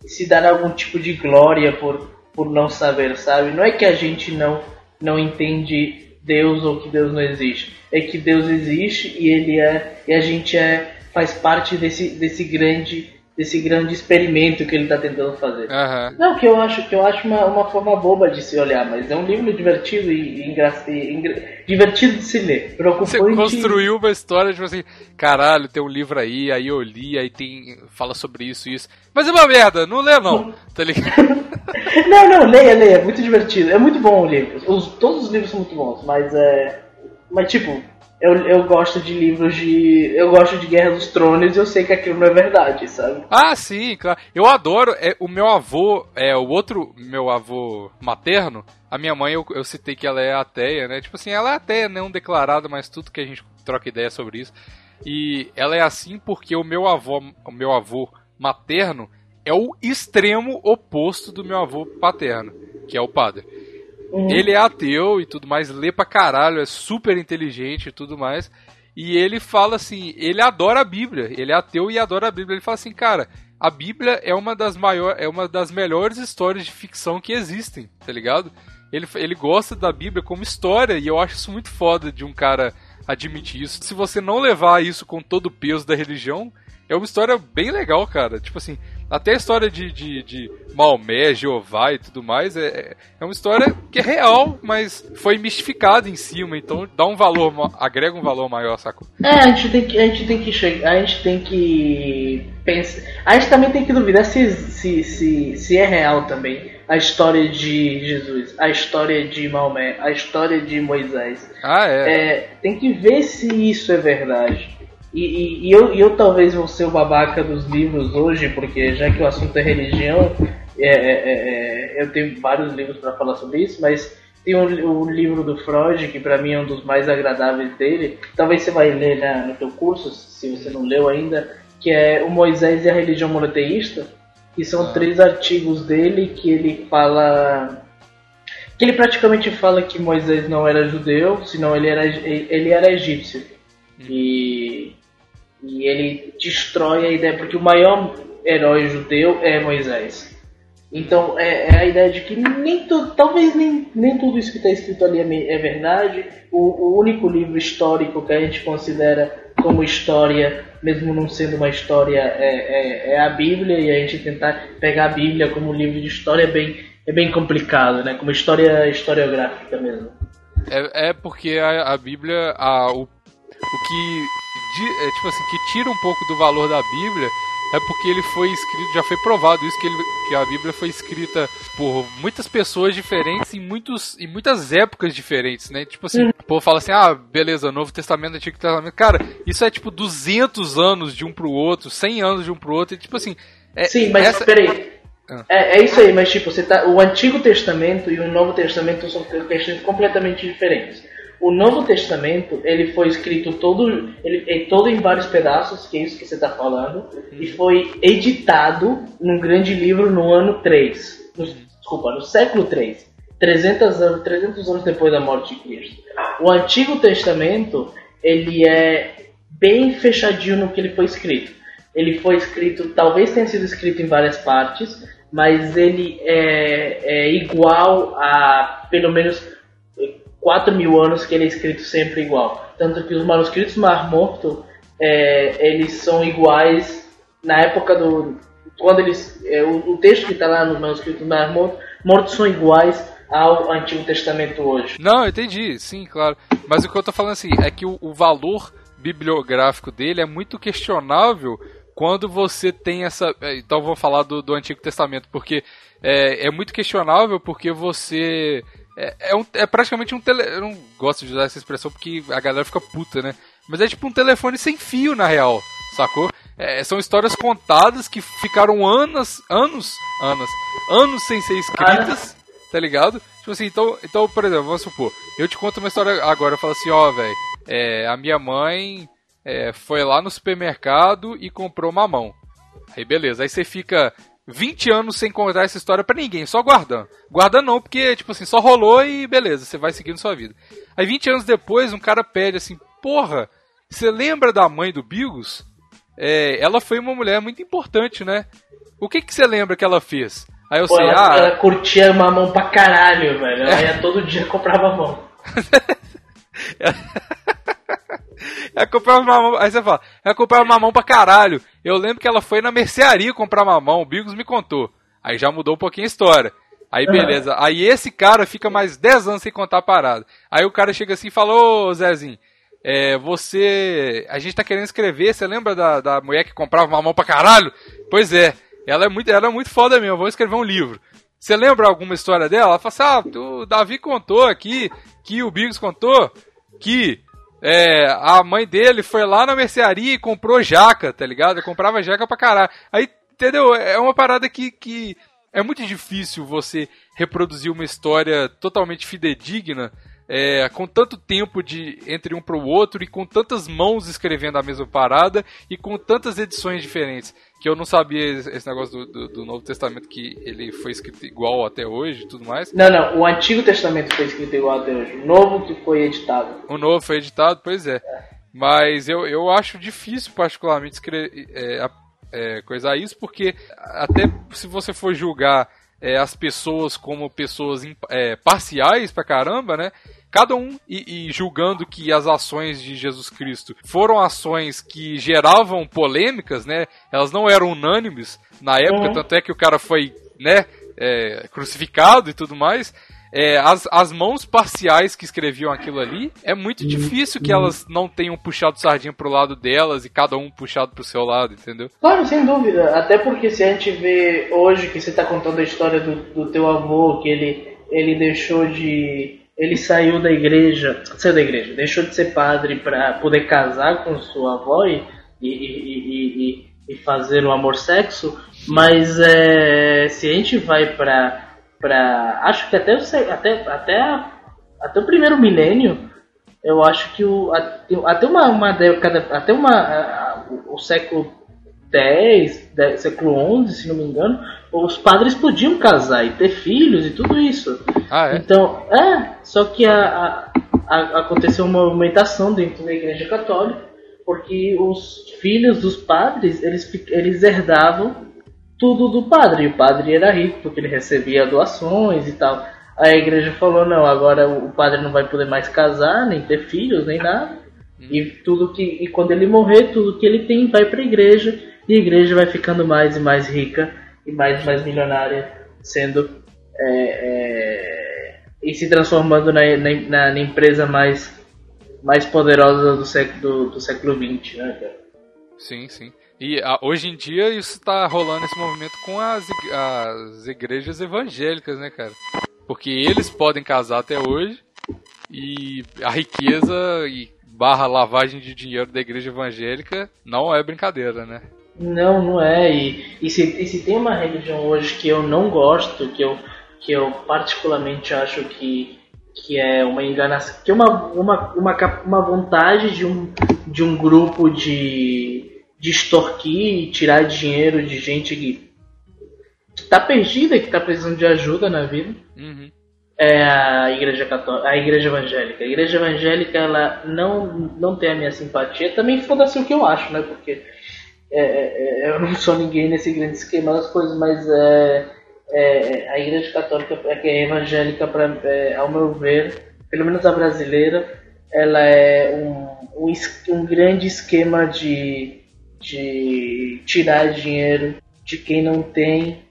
se dar algum tipo de glória por, por não saber, sabe? Não é que a gente não, não entende Deus ou que Deus não existe. É que Deus existe e ele é e a gente é faz parte desse, desse grande desse grande experimento que ele está tentando fazer. Uhum. Não, que eu acho que eu acho uma, uma forma boba de se olhar, mas é um livro divertido e, e, divertido de se ler. Preocupante. Você construiu uma história tipo assim, caralho, tem um livro aí, aí eu li, aí tem fala sobre isso e isso. Mas é uma merda, não lê não, [laughs] tá ligado? [laughs] não, não, leia, leia, é muito divertido. É muito bom o livro. Os, todos os livros são muito bons, mas é mas tipo, eu, eu gosto de livros de. Eu gosto de Guerra dos Tronos e eu sei que aquilo não é verdade, sabe? Ah, sim, claro. Eu adoro. É, o meu avô, é o outro meu avô materno, a minha mãe, eu, eu citei que ela é ateia, né? Tipo assim, ela é ateia, não declarada, mas tudo que a gente troca ideia sobre isso. E ela é assim porque o meu avô, o meu avô materno é o extremo oposto do meu avô paterno, que é o padre. Uhum. Ele é ateu e tudo mais, lê pra caralho, é super inteligente e tudo mais. E ele fala assim, ele adora a Bíblia, ele é ateu e adora a Bíblia. Ele fala assim, cara, a Bíblia é uma das maiores, é uma das melhores histórias de ficção que existem, tá ligado? Ele, ele gosta da Bíblia como história e eu acho isso muito foda de um cara admitir isso. Se você não levar isso com todo o peso da religião, é uma história bem legal, cara. Tipo assim, até a história de, de, de Maomé, Jeová e tudo mais é, é uma história que é real, mas foi mistificada em cima, então dá um valor, agrega um valor maior, sacou? É, a gente tem que, a gente tem que chegar, a gente tem que pensar, a gente também tem que duvidar se, se, se, se é real também a história de Jesus, a história de Maomé, a história de Moisés. Ah, é. é tem que ver se isso é verdade. E, e, e eu, eu talvez vou ser o babaca dos livros hoje, porque já que o assunto é religião, é, é, é, é eu tenho vários livros para falar sobre isso, mas tem o um, um livro do Freud, que para mim é um dos mais agradáveis dele. Talvez você vai ler né, no teu curso, se você não leu ainda, que é O Moisés e a Religião Monoteísta, que são ah. três artigos dele que ele fala que ele praticamente fala que Moisés não era judeu, senão ele era ele era egípcio. Hum. E e ele destrói a ideia, porque o maior herói judeu é Moisés. Então é, é a ideia de que nem tu, talvez nem, nem tudo isso que está escrito ali é, é verdade. O, o, único livro histórico que a gente considera como história, mesmo não sendo uma história, é, é, é a Bíblia, e a gente tentar pegar a Bíblia como livro de história é bem, é bem complicado, né? como história historiográfica mesmo. É, é porque a, a Bíblia, a, o, o que é, tipo assim, que tira um pouco do valor da Bíblia é porque ele foi escrito, já foi provado isso, que, ele, que a Bíblia foi escrita por muitas pessoas diferentes em, muitos, em muitas épocas diferentes, né? Tipo assim, uhum. o povo fala assim, ah, beleza, Novo Testamento, Antigo Testamento. Cara, isso é tipo 200 anos de um pro outro, 100 anos de um pro outro, e tipo assim... É, Sim, mas essa... peraí. Ah. É, é isso aí, mas tipo, você tá, o Antigo Testamento e o Novo Testamento são questões completamente diferentes. O Novo Testamento ele foi escrito todo, ele é todo em vários pedaços, que é isso que você está falando, e foi editado num grande livro no ano 3, no, desculpa, no século 3, 300 anos, 300 anos depois da morte de Cristo. O Antigo Testamento ele é bem fechadinho no que ele foi escrito. Ele foi escrito, talvez tenha sido escrito em várias partes, mas ele é, é igual a pelo menos 4 mil anos que ele é escrito sempre igual. Tanto que os manuscritos Mar Morto, é, eles são iguais na época do... Quando eles... É, o, o, texto que está lá nos manuscritos Mar Morto, Morto são iguais ao Antigo Testamento hoje. Não, entendi, sim, claro. Mas o que eu estou falando assim, é que o, o valor bibliográfico dele é muito questionável quando você tem essa. É, então vou falar do, do Antigo Testamento, porque é, é, muito questionável porque você é, é, um, é praticamente um tele. Eu não gosto de usar essa expressão porque a galera fica puta, né? Mas é tipo um telefone sem fio, na real, sacou? É, são histórias contadas que ficaram anos, anos, anos, anos sem ser escritas, tá ligado? Tipo assim, então, então, por exemplo, vamos supor, eu te conto uma história agora, eu falo assim, ó, velho, é, a minha mãe é, foi lá no supermercado e comprou mamão. Aí beleza, aí você fica 20 anos sem contar essa história para ninguém, só guardando. Guarda não, porque, tipo assim, só rolou e beleza, você vai seguindo sua vida. Aí 20 anos depois, um cara pede assim, porra, você lembra da mãe do Bigos? É, ela foi uma mulher muito importante, né? O que que você lembra que ela fez? Aí eu Pô, sei, ela, ah... Ela curtia mamão pra caralho, velho. Ela ia todo dia comprar mamão. [laughs] Ela comprava mamão. Aí você fala, ela comprava mamão pra caralho. Eu lembro que ela foi na mercearia comprar mamão, o Bigos me contou. Aí já mudou um pouquinho a história. Aí beleza. Aí esse cara fica mais 10 anos sem contar a parada. Aí o cara chega assim e fala, ô Zezinho, é, você. A gente tá querendo escrever, você lembra da, da mulher que comprava mamão pra caralho? Pois é, ela é muito, ela é muito foda mesmo, vou escrever um livro. Você lembra alguma história dela? Ela fala assim, ah, o Davi contou aqui, que o Bigos contou, que é, a mãe dele foi lá na mercearia e comprou jaca, tá ligado? comprava jaca pra caralho. Aí, entendeu? É uma parada que, que é muito difícil você reproduzir uma história totalmente fidedigna é, com tanto tempo de entre um para o outro e com tantas mãos escrevendo a mesma parada e com tantas edições diferentes que eu não sabia esse negócio do, do, do, Novo Testamento que ele foi escrito igual até hoje e tudo mais. Não, não, o Antigo Testamento foi escrito igual até hoje. O Novo que foi editado. O Novo foi editado, pois é. é. Mas eu, eu acho difícil, particularmente, escrever, é, é, coisar isso, porque até se você for julgar é, as pessoas como pessoas é, parciais pra caramba, né? Cada um e, e, julgando que as ações de Jesus Cristo foram ações que geravam polêmicas, né? Elas não eram unânimes na época, uhum. tanto é que o cara foi, né, é, crucificado e tudo mais é, as, as mãos parciais que escreviam aquilo ali, é muito difícil que elas não tenham puxado sardinha pro lado delas e cada um puxado pro seu lado, entendeu? Claro, sem dúvida. Até porque se a gente vê hoje que você tá contando a história do, do teu avô, que ele, ele deixou de. Ele saiu da igreja, saiu da igreja, deixou de ser padre para poder casar com sua avó e, e, e, e, e fazer o amor sexo, mas é, se a gente vai para para acho que até, até, até, até o primeiro milênio eu acho que o, até uma, uma década até uma o século 10, 10, século 11, se não me engano, os padres podiam casar e ter filhos e tudo isso. Ah, é? Então, é, só que a, a, a, aconteceu uma movimentação dentro da Igreja Católica, porque os filhos dos padres, eles, eles herdavam tudo do padre. E o padre era rico porque ele recebia doações e tal. A igreja falou: não, agora o padre não vai poder mais casar, nem ter filhos, nem nada. E tudo que e quando ele morrer, tudo que ele tem vai para a igreja e a igreja vai ficando mais e mais rica e mais e mais milionária, sendo é, é, e se transformando na, na, na, empresa mais mais poderosa do século do, do século XX, né? Sim, sim. E a, hoje em dia isso está rolando esse movimento com as, as igrejas evangélicas, né, cara? Porque eles podem casar até hoje e a riqueza e barra lavagem de dinheiro da igreja evangélica não é brincadeira, né? Não, não é. E, e, se, e se tem uma religião hoje que eu não gosto, que eu, que eu particularmente acho que, que é uma enganação, que é uma, uma, uma, uma vontade de um, de um grupo de de extorquir e tirar dinheiro de gente que está perdida, que está precisando de ajuda na vida. Uhum. É a igreja católica, a igreja evangélica. A igreja evangélica ela não, não tem a minha simpatia. Também foda-se o que eu acho, né? Porque é, é, é eu não sou ninguém nesse grande esquema das coisas, mas é, é a igreja católica é que é evangélica, pra, ao meu ver, pelo menos a brasileira, ela é um, um, um grande esquema de de tirar dinheiro de quem não tem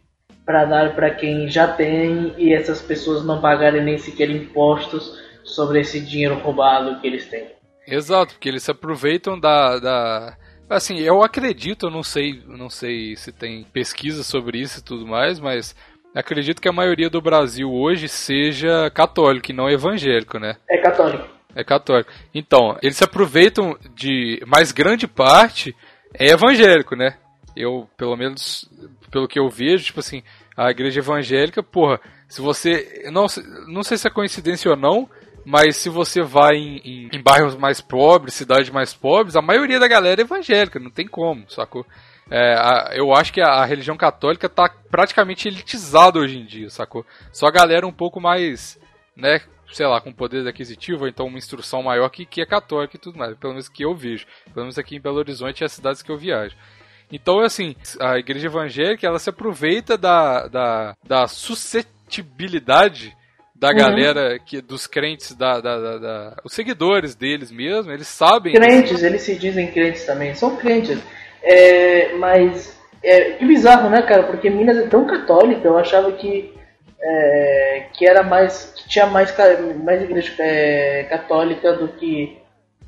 para dar para quem já tem e essas pessoas não pagarem nem sequer impostos sobre esse dinheiro roubado que eles têm. Exato, porque eles se aproveitam da, da assim, eu acredito, eu não sei, não sei se tem pesquisa sobre isso e tudo mais, mas acredito que a maioria do Brasil hoje seja católico e não evangélico, né? É católico. É católico. Então, eles se aproveitam de mais grande parte é evangélico, né? Eu, pelo menos, pelo que eu vejo, tipo assim, a igreja evangélica, porra, se você. Não, não sei se é coincidência ou não, mas se você vai em, em, em, bairros mais pobres, cidades mais pobres, a maioria da galera é evangélica, não tem como, sacou? É, a, eu acho que a, a, religião católica tá praticamente elitizada hoje em dia, sacou? Só a galera um pouco mais, né, sei lá, com poder aquisitivo, ou então uma instrução maior que, que é católica e tudo mais, pelo menos que eu vejo. Pelo menos aqui em Belo Horizonte e as cidades que eu viajo. Então, assim, a igreja evangélica, ela se aproveita da, da, da suscetibilidade da uhum. galera, que, dos crentes, da, da, da, da, os seguidores deles mesmo, eles sabem... Crentes, eles se dizem crentes também, são crentes. É, mas, é, que bizarro, né, cara? Porque Minas é tão católica, eu achava que é, que era mais que tinha mais mais igreja é, católica do que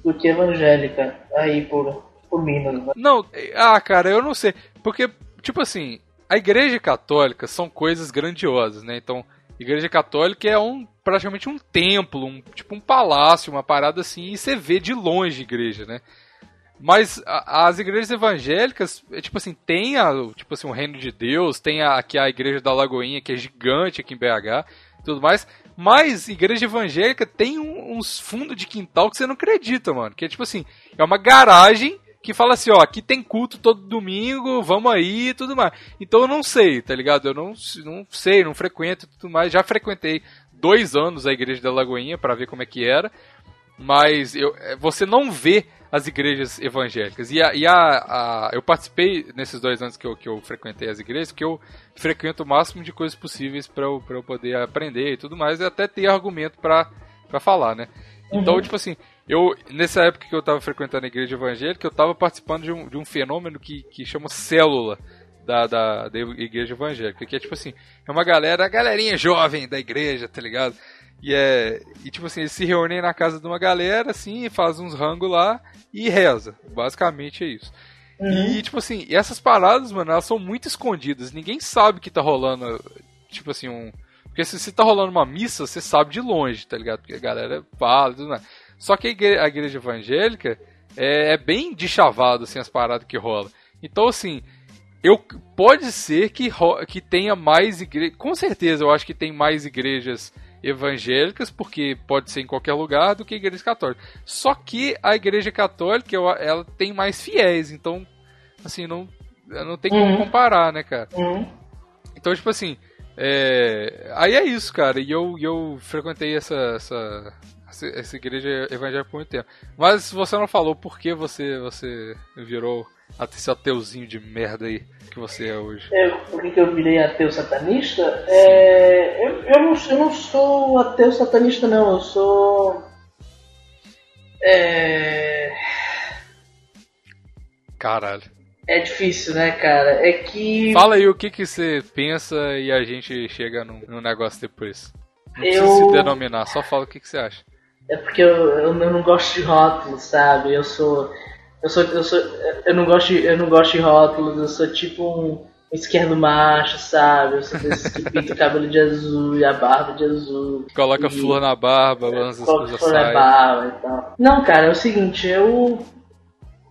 do que evangélica aí por por Minas. Né? Não, ah, cara, eu não sei, porque tipo assim, a igreja católica são coisas grandiosas, né? Então, igreja católica é um praticamente um templo, um tipo um palácio, uma parada assim, e você vê de longe a igreja, né? Mas a, as igrejas evangélicas, é, tipo assim, tem a, tipo assim, o reino de Deus, tem a, aqui a igreja da Lagoinha, que é gigante aqui em BH, tudo mais. Mas igreja evangélica tem um, uns fundos de quintal que você não acredita, mano. Que é tipo assim, é uma garagem que fala assim, ó, aqui tem culto todo domingo, vamos aí e tudo mais. Então eu não sei, tá ligado? Eu não, não sei, não frequento tudo mais. Já frequentei dois anos a igreja da Lagoinha para ver como é que era. Mas eu, é, você não vê as igrejas evangélicas. E, a, e a, a, eu participei nesses dois anos que eu, que eu frequentei as igrejas, que eu frequento o máximo de coisas possíveis para eu, eu poder aprender e tudo mais, e até ter argumento para falar, né? Então, uhum. tipo assim, eu, nessa época que eu estava frequentando a igreja evangélica, eu estava participando de um, de um fenômeno que, que chama célula da, da, da igreja evangélica, que é tipo assim, é uma galera, a galerinha jovem da igreja, tá ligado? E é. E tipo assim, eles se reúnem na casa de uma galera, assim, faz uns rangos lá e reza. Basicamente é isso. Uhum. E, tipo assim, essas paradas, mano, elas são muito escondidas. Ninguém sabe que tá rolando, tipo assim, um. Porque se, se tá rolando uma missa, você sabe de longe, tá ligado? Porque a galera fala e tudo mais. Só que a igreja, a igreja evangélica é, é, bem de chavado, assim, as paradas que rolam. Então, assim, eu pode ser que, que tenha mais igrejas. Com certeza, eu acho que tem mais igrejas evangélicas, porque pode ser em qualquer lugar, do que a igreja católica. Só que a igreja católica, ela tem mais fiéis, então, assim, não, não tem como uhum. comparar, né, cara? Uhum. Então, tipo assim, é... aí é isso, cara, e eu, eu frequentei essa, essa, essa igreja evangélica por muito tempo. Mas você não falou por que você, você virou esse ateuzinho de merda aí que você é hoje? É, por que eu virei ateu satanista? É, eu, eu, não, eu não sou ateu satanista, não. Eu sou. É. Caralho. É difícil, né, cara? É que. Fala aí o que, que você pensa e a gente chega num, num negócio depois. Não eu... precisa se denominar, só fala o que, que você acha. É porque eu, eu, eu não gosto de rótulos, sabe? Eu sou. Eu sou, eu sou, eu não gosto, de, eu não gosto de rótulos. Eu sou tipo um esquerdo macho, sabe? Eu sou desse que pinta o cabelo de azul e a barba de azul. Coloca e, flor na barba, lança as coisas flor na barba e tal. Não, cara, é o seguinte, eu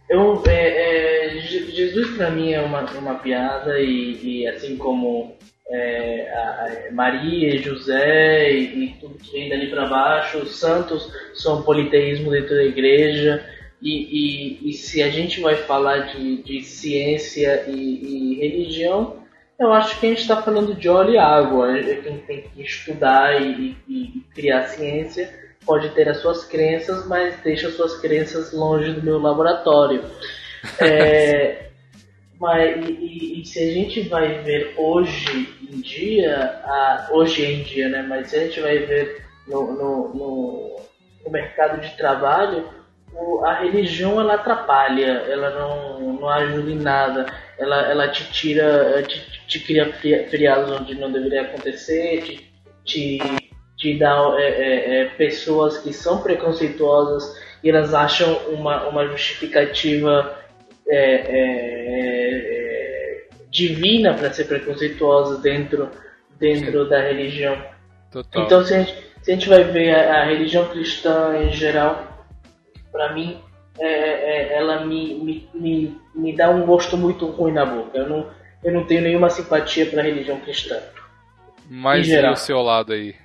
eu é, é, Jesus para mim é uma, uma piada e, e assim como é, a Maria, José e, e, tudo que vem dali para baixo, os santos são politeísmo dentro da igreja. E, e, e se a gente vai falar de, de ciência e, e religião, eu acho que a gente está falando de óleo e água. Quem tem que estudar e, e, criar ciência pode ter as suas crenças, mas deixa as suas crenças longe do meu laboratório. [laughs] É, mas, e, e, se a gente vai ver hoje em dia, a, hoje em dia, né? Mas se a gente vai ver no, no, no, no mercado de trabalho, a religião ela atrapalha, ela não, não ajuda em nada, ela, ela te tira, te, te cria feriados onde não deveria acontecer, te, te, te dá é, é, é, pessoas que são preconceituosas e elas acham uma, uma justificativa é, é, é, divina para ser preconceituosa dentro, dentro da religião. Total. Então se a, gente, se a gente vai ver a, a religião cristã em geral, para mim, é, é, ela me, me, me, me dá um gosto muito ruim na boca. Eu não, eu não tenho nenhuma simpatia para a religião cristã. Mas e o seu lado aí?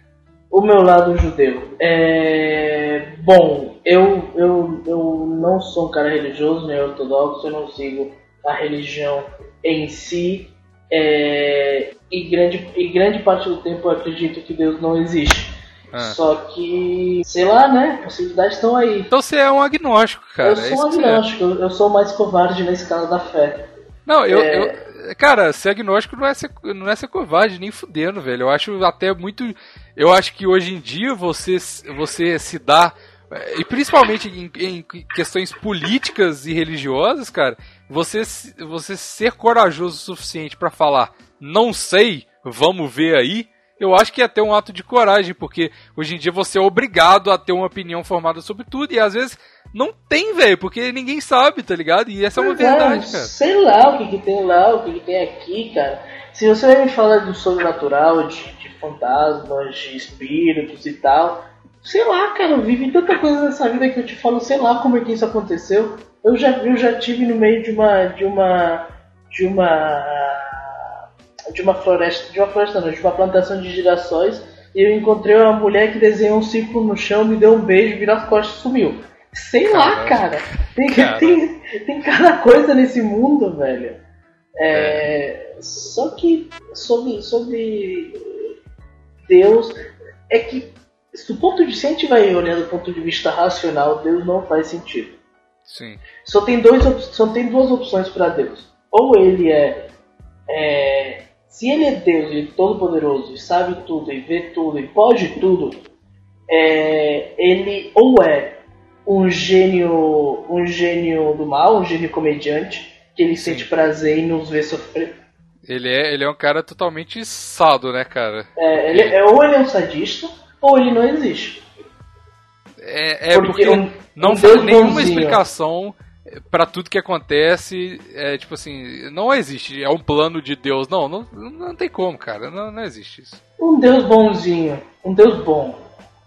O meu lado judeu. É... Bom, eu, eu, eu não sou um cara religioso, nem ortodoxo, eu não sigo a religião em si. É... E, grande, e grande parte do tempo eu acredito que Deus não existe. Ah. Só que, sei lá, né? Possibilidades estão aí. Então você é um agnóstico, cara. Eu sou é um agnóstico, eu sou mais covarde na escala da fé. Não, eu, é... eu. Cara, ser agnóstico não é ser, não é ser covarde, nem fudendo, velho. Eu acho até muito. Eu acho que hoje em dia você, você se dá. E principalmente em, em questões políticas e religiosas, cara, você, você ser corajoso o suficiente para falar, não sei, vamos ver aí, eu acho que é até um ato de coragem, porque hoje em dia você é obrigado a ter uma opinião formada sobre tudo e às vezes não tem, velho, porque ninguém sabe, tá ligado? E essa é uma verdade, cara. Sei lá o que, que tem lá, o que, que tem aqui, cara. Se você vai me falar do sobrenatural, de, de fantasmas, de espíritos e tal, sei lá, cara, eu vivi tanta coisa nessa vida que eu te falo, sei lá como é que isso aconteceu. Eu já, eu já tive no meio de uma. de uma. de uma de uma floresta, de uma floresta não, de uma plantação de girassóis, e eu encontrei uma mulher que desenhou um círculo no chão, me deu um beijo, virou as costas e sumiu. Sei Caramba. lá, cara. Tem, tem, tem cada coisa nesse mundo, velho. É, é. Só que sobre, sobre Deus, é que do ponto de se a gente vai olhar do ponto de vista racional, Deus não faz sentido. Sim. Só tem, dois, só tem duas opções para Deus. Ou ele é, é, Se ele é Deus e todo-poderoso, e sabe tudo, e vê tudo, e pode tudo, é, ele ou é um gênio, um gênio do mal, um gênio comediante, que ele Sim. sente prazer em nos ver sofrer. Ele é, ele é um cara totalmente sado, né, cara? É, ele, é, ou ele é um sadista, ou ele não existe. É, é porque, porque um, não um faz nenhuma bonzinho. explicação para tudo que acontece. É tipo assim, não existe. É um plano de Deus. Não, não, não tem como, cara. Não, não existe isso. Um Deus bonzinho, um Deus bom,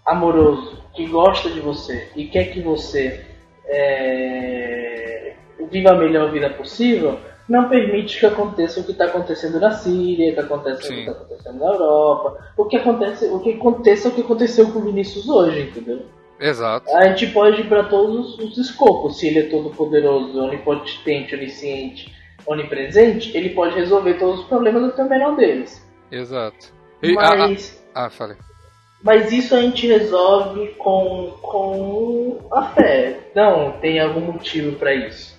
amoroso, que gosta de você e quer que você é, viva a melhor vida possível, não permite que aconteça o que está acontecendo na Síria, que aconteça Sim. o que está acontecendo na Europa, o que acontece, o que aconteça o que aconteceu com o Vinícius hoje, entendeu? Exato. A gente pode ir para todos os escopos. Se ele é todo poderoso, onipotente, onisciente, onipresente, ele pode resolver todos os problemas até o menor deles. Exato. E, mas, ah, ah, ah, falei. Mas isso a gente resolve com, com a fé. Não, tem algum motivo para isso.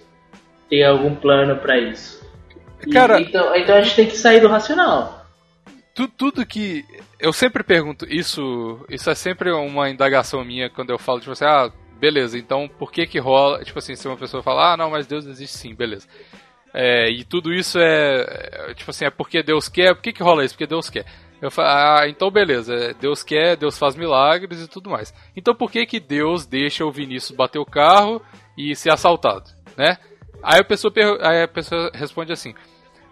Tem algum plano para isso. Cara, então, então a gente tem que sair do racional. Tudo, tudo que eu sempre pergunto isso, isso é sempre uma indagação minha quando eu falo tipo assim, ah, beleza, então por que que rola, tipo assim, se uma pessoa fala, ah, não, mas Deus existe sim, beleza. É, e tudo isso é, é, tipo assim, é porque Deus quer, por que que rola isso? Porque Deus quer. Eu falo, ah, então beleza, é, Deus quer, Deus faz milagres e tudo mais. Então por que que Deus deixa o Vinícius bater o carro e ser assaltado, né? Aí a pessoa, aí a pessoa responde assim,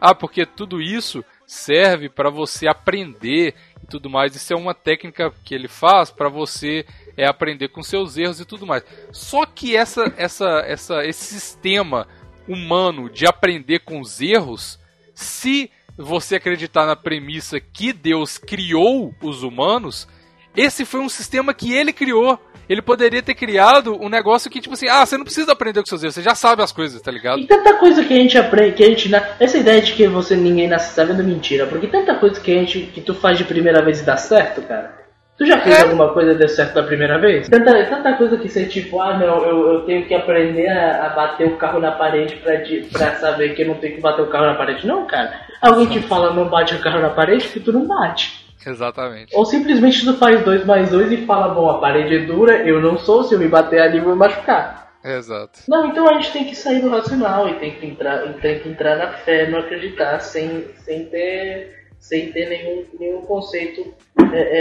ah, porque tudo isso serve para você aprender e tudo mais. Isso é uma técnica que ele faz para você é aprender com seus erros e tudo mais. Só que essa, essa, essa, esse sistema humano de aprender com os erros, se você acreditar na premissa que Deus criou os humanos, esse foi um sistema que ele criou ele poderia ter criado um negócio que, tipo assim, ah, você não precisa aprender com seus erros, você já sabe as coisas, tá ligado? E tanta coisa que a gente aprende, que a gente. Essa ideia de que você ninguém nasce sabendo é mentira, porque tanta coisa que a gente. que tu faz de primeira vez e dá certo, cara. Tu já fez é. alguma coisa e deu certo da primeira vez? Tanta, tanta coisa que você, tipo, ah, não, eu, eu tenho que aprender a, a bater o carro na parede pra, de, pra saber que eu não tenho que bater o carro na parede. Não, cara. Alguém te fala não bate o carro na parede que tu não bate. Exatamente. Ou simplesmente tu faz 2 mais 2 e fala, bom, a parede é dura, eu não sou, se eu me bater ali vou me machucar. Exato. Não, então a gente tem que sair do racional e tem que entrar, tem que entrar na fé, não acreditar, sem, sem ter, sem ter nenhum, nenhum conceito é, é,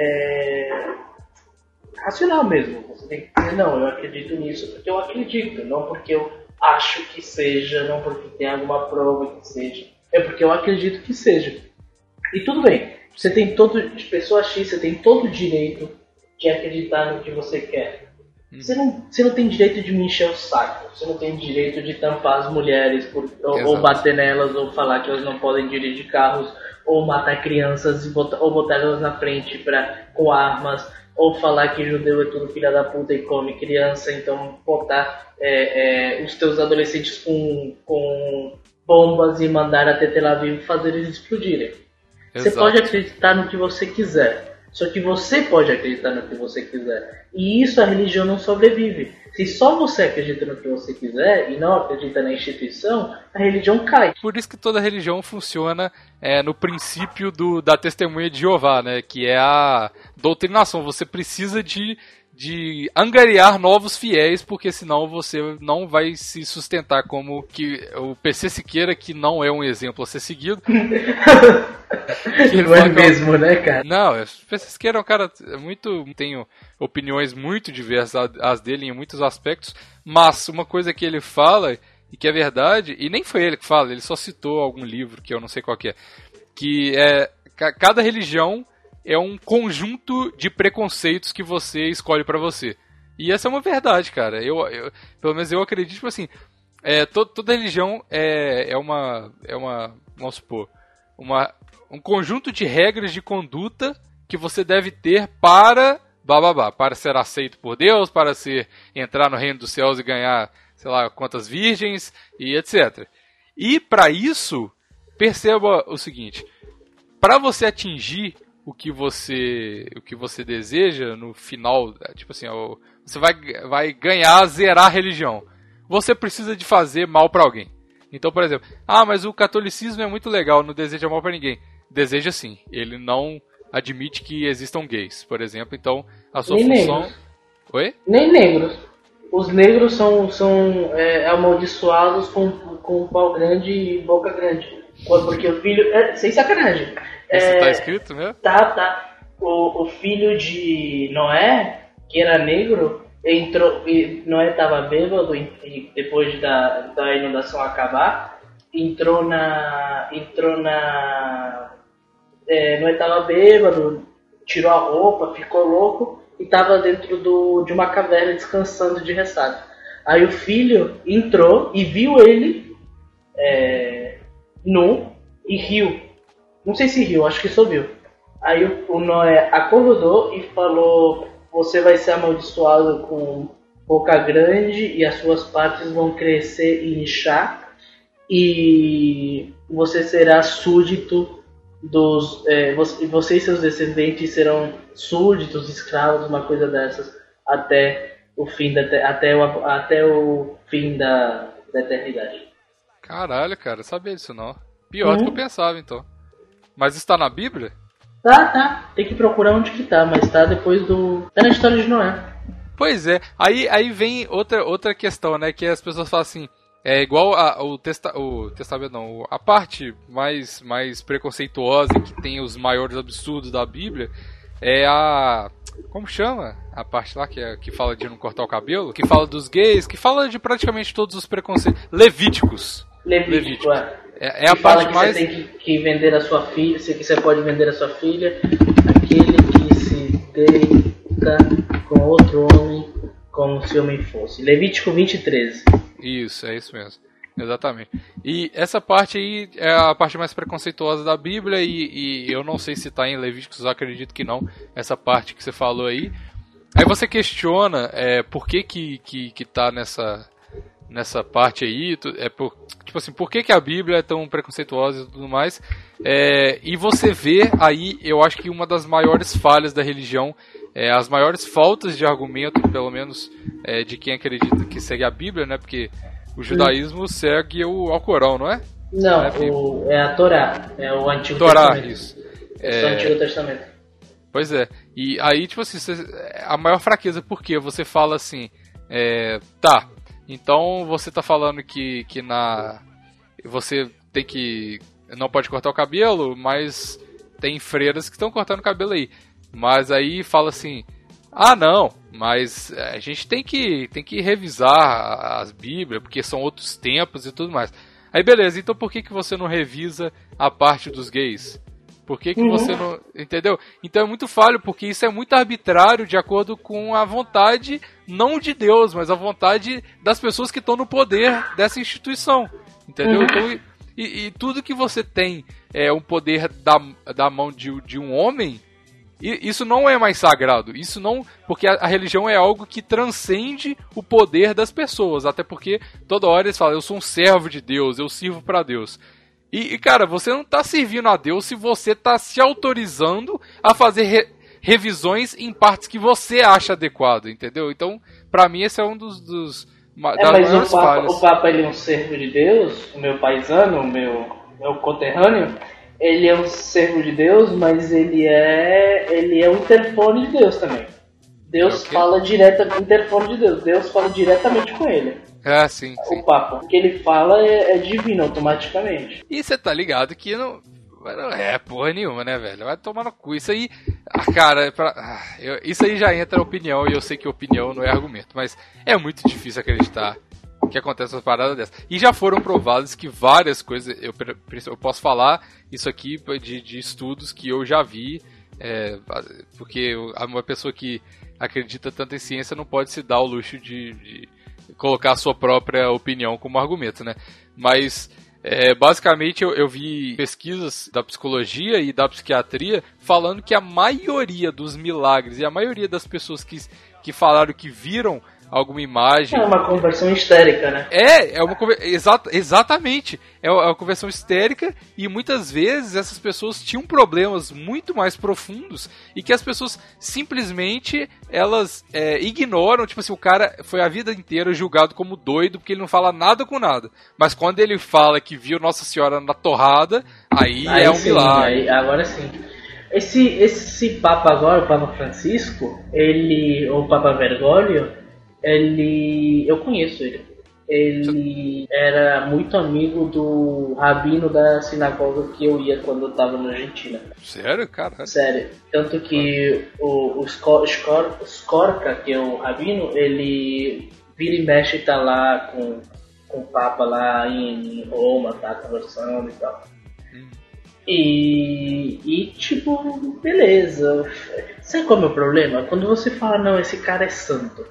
é, é racional mesmo. Você tem que dizer, não, eu acredito nisso porque eu acredito, não porque eu acho que seja, não porque tem alguma prova que seja. É porque eu acredito que seja. E tudo bem. Você tem todo, de pessoa X, você tem todo o direito de acreditar no que você quer. Hum. Você não, você não tem direito de me encher o saco. Você não tem direito de tampar as mulheres por, ou, ou, bater nelas ou falar que elas não podem dirigir carros ou matar crianças botar, ou botar elas na frente pra, com armas ou falar que judeu é tudo filha da puta e come criança, então botar é, é, os teus adolescentes com, com bombas e mandar até Tel Aviv fazer eles explodirem. Você pode acreditar no que você quiser. Só que você pode acreditar no que você quiser. E isso a religião não sobrevive. Se só você acredita no que você quiser e não acredita na instituição, a religião cai. Por isso que toda religião funciona é, no princípio do, da testemunha de Jeová, né? Que é a doutrinação. Você precisa de de angariar novos fiéis, porque senão você não vai se sustentar como que o PC Siqueira, que não é um exemplo a ser seguido. [laughs] não é mesmo, né, cara? Não, o PC Siqueira é um cara muito. tem opiniões muito diversas as dele em muitos aspectos, mas uma coisa que ele fala, e que é verdade, e nem foi ele que fala, ele só citou algum livro que eu não sei qual é, que é cada religião é um conjunto de preconceitos que você escolhe para você. E essa é uma verdade, cara. Eu, eu pelo menos eu acredito, tipo assim, é, to, toda religião é, é uma, é uma, vamos supor, uma, um conjunto de regras de conduta que você deve ter para bababá, para ser aceito por Deus, para ser entrar no reino dos céus e ganhar, sei lá, quantas virgens e etc. E para isso, perceba o seguinte: para você atingir o que você o que você deseja no final, é, tipo assim, você vai, vai ganhar, zerar a religião. Você precisa de fazer mal para alguém. Então, por exemplo, ah, mas o catolicismo é muito legal, não deseja mal para ninguém. Deseja sim. Ele não admite que existam gays, por exemplo. Então, a sua Nem função. Negros. Oi? Nem negros. Os negros são, são é, amaldiçoados com, com pau grande e boca grande. Porque o filho. É, sem sacanagem. Isso É, tá escrito mesmo? Tá, tá. O, o filho de Noé, que era negro, entrou. E Noé tava bêbado e, depois da, da inundação acabar, entrou na. entrou na. É, Noé tava bêbado, tirou a roupa, ficou louco e tava dentro do, de uma caverna descansando de ressaca. Aí o filho entrou e viu ele é, nu e riu. Não sei se riu, acho que só viu. Aí o, o Noé acordou e falou: Você vai ser amaldiçoado com boca grande e as suas partes vão crescer e inchar, e você será súdito dos. É, você, você e seus descendentes serão súditos, escravos, uma coisa dessas, até o fim da, até o, até o fim da, da eternidade. Caralho, cara, eu sabia disso não. Pior do que eu Uhum. pensava, então. Mas está na Bíblia? Tá, tá. Tem que procurar onde que tá, mas tá depois do. Tá na história de Noé. Pois é. Aí, aí vem outra, outra questão, né? Que as pessoas falam assim. É igual a, o, testa, o testamento, não. A parte mais, mais preconceituosa e que tem os maiores absurdos da Bíblia é a. Como chama? A parte lá que, é, que fala de não cortar o cabelo? Que fala dos gays, que fala de praticamente todos os preconceitos. Levíticos. Levítico, é. É, é a parte que mais. você tem que, que vender a sua filha, que você pode vender a sua filha, aquele que se deita com outro homem como se homem fosse. Levítico 23. Isso, é isso mesmo. Exatamente. E essa parte aí é a parte mais preconceituosa da Bíblia e, e eu não sei se está em Levíticos, acredito que não, essa parte que você falou aí. Aí você questiona é, por que que, que, que tá nessa, nessa parte aí, é por, tipo assim, por que, que a Bíblia é tão preconceituosa e tudo mais. É, e você vê aí, eu acho que uma das maiores falhas da religião, é, as maiores faltas de argumento, pelo menos é, de quem acredita que segue a Bíblia, né? Porque o judaísmo segue o Alcorão, não é? Não, É, filho. o, é a Torá, é o Antigo Torá, Testamento. isso. É o É, Antigo Testamento. Pois é. E aí, tipo assim, você- a maior fraqueza, porque você fala assim, é, tá, então você tá falando que, que na. Você tem que. Não pode cortar o cabelo, mas tem freiras que estão cortando o cabelo aí. Mas aí fala assim. Ah, não, mas a gente tem que, tem que revisar as Bíblias, porque são outros tempos e tudo mais. Aí beleza, então por que, que você não revisa a parte dos gays? Por que, que Uhum. você não. Entendeu? Então é muito falho, porque isso é muito arbitrário de acordo com a vontade, não de Deus, mas a vontade das pessoas que estão no poder dessa instituição. Entendeu? Uhum. Então, e, e tudo que você tem é um poder da, da mão de, de um homem, isso não é mais sagrado. Isso não. Porque a, a religião é algo que transcende o poder das pessoas. Até porque toda hora eles falam, eu sou um servo de Deus, eu sirvo para Deus. E, e, cara, você não tá servindo a Deus se você tá se autorizando a fazer re- revisões em partes que você acha adequado, entendeu? Então, pra mim, esse é um dos, dos É, das mas o Papa, falhas. o Papa ele é um servo de Deus, o meu paisano, o meu, meu conterrâneo, ele é um servo de Deus, mas ele é ele é um interfone de Deus também. Deus É fala diretamente, interfone de Deus, Deus fala diretamente com ele. É, sim, sim. O Papa, o que ele fala é, é divino automaticamente. E você tá ligado que não. é porra nenhuma, né, velho? Vai tomar no cu. Isso aí. Ah, cara, é pra- ah, eu- isso aí já entra opinião e eu sei que opinião não é argumento. Mas é muito difícil acreditar que acontece uma parada dessa. E já foram provados que várias coisas. Eu, eu posso falar isso aqui de, de estudos que eu já vi. é, porque uma pessoa que acredita tanto em ciência não pode se dar o luxo de- de colocar a sua própria opinião como argumento, né? Mas é, basicamente eu, eu vi pesquisas da psicologia e da psiquiatria falando que a maioria dos milagres e a maioria das pessoas que, que falaram que viram alguma imagem. É uma conversão histérica, né? É, é uma exa exatamente. É, é uma conversão histérica e muitas vezes essas pessoas tinham problemas muito mais profundos e que as pessoas simplesmente elas é, ignoram. Tipo assim, o cara foi a vida inteira julgado como doido porque ele não fala nada com nada. Mas quando ele fala que viu Nossa Senhora na torrada, aí, aí é um sim, milagre. Aí, agora sim. Esse, esse Papa agora, o Papa Francisco, ele, ou o Papa Bergoglio, ele, eu conheço ele. Ele era muito amigo do rabino da sinagoga que eu ia quando eu estava na Argentina. Sério, cara? Sério. Tanto que o, o Skorka, que é o rabino, ele vira e mexe tá lá com, com o Papa lá em Roma, tá conversando e tal. E, e tipo, beleza. Sabe qual é o meu problema? Quando você fala, não, esse cara é santo.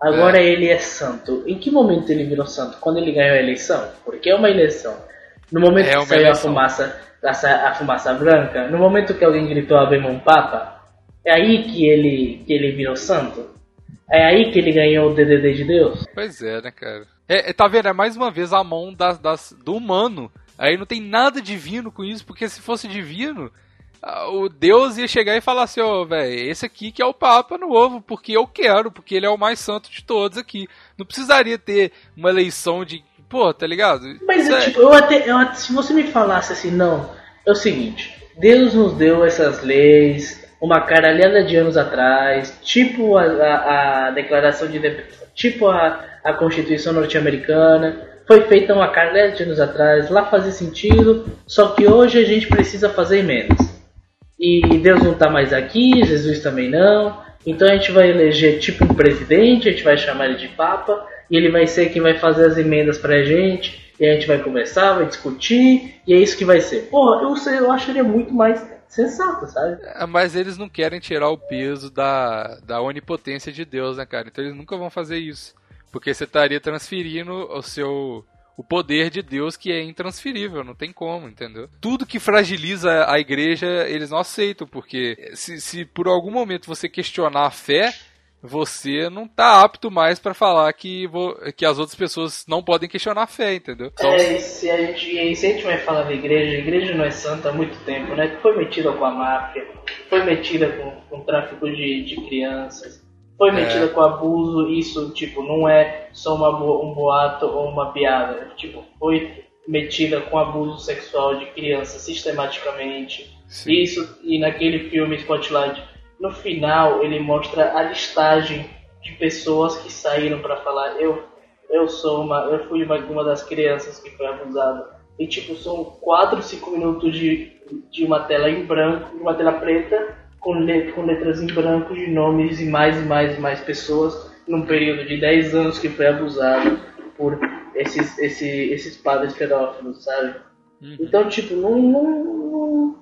Agora é. ele é santo. Em que momento ele virou santo? Quando ele ganhou a eleição? Porque é uma eleição. No momento é que saiu eleição. a fumaça, a, a, fumaça branca, no momento que alguém gritou Ave Papa, é aí que ele, que ele virou santo? É aí que ele ganhou o DDD de Deus? Pois é, né, cara? É, tá vendo? É mais uma vez a mão das, das, do humano Aí não tem nada divino com isso, porque se fosse divino, o Deus ia chegar e falar assim, ó, oh, velho, esse aqui que é o Papa novo, porque eu quero, porque ele é o mais santo de todos aqui. Não precisaria ter uma eleição de, pô, tá ligado? Mas é... tipo, eu até, eu, se você me falasse assim, não, é o seguinte, Deus nos deu essas leis, uma caralhada de anos atrás, tipo a, a, a declaração de tipo a, a Constituição norte-americana, foi feita uma carga de anos atrás, lá fazia sentido, só que hoje a gente precisa fazer menos. E Deus não está mais aqui, Jesus também não, então a gente vai eleger tipo um presidente, a gente vai chamar ele de Papa, e ele vai ser quem vai fazer as emendas pra gente, e a gente vai conversar, vai discutir, e é isso que vai ser. Porra, eu, sei, eu acharia muito mais sensato, sabe? É, mas eles não querem tirar o peso da, da onipotência de Deus, né, cara? Então eles nunca vão fazer isso. Porque você estaria transferindo o seu o poder de Deus que é intransferível, não tem como, entendeu? Tudo que fragiliza a igreja, eles não aceitam, porque se, se por algum momento você questionar a fé, você não tá apto mais para falar que, que as outras pessoas não podem questionar a fé, entendeu? Então, é, se a, gente, se a gente vai falar da igreja, a igreja não é santa há muito tempo, né? Foi metida com a máfia, foi metida com, com tráfico de, de crianças, foi metida é. com abuso, isso, tipo, não é só uma, um boato ou uma piada. Tipo, foi metida com abuso sexual de criança sistematicamente. Sim. Isso, e naquele filme Spotlight, no final ele mostra a listagem de pessoas que saíram para falar eu eu sou uma eu fui uma, uma das crianças que foi abusada e tipo são 4, 5 minutos de, de uma tela em branco, uma tela preta com, let com letras em branco de nomes de mais e mais e mais pessoas num período de 10 anos que foi abusado por esses, esse, esses padres pedófilos, sabe? Uhum. Então, tipo, não, não, não,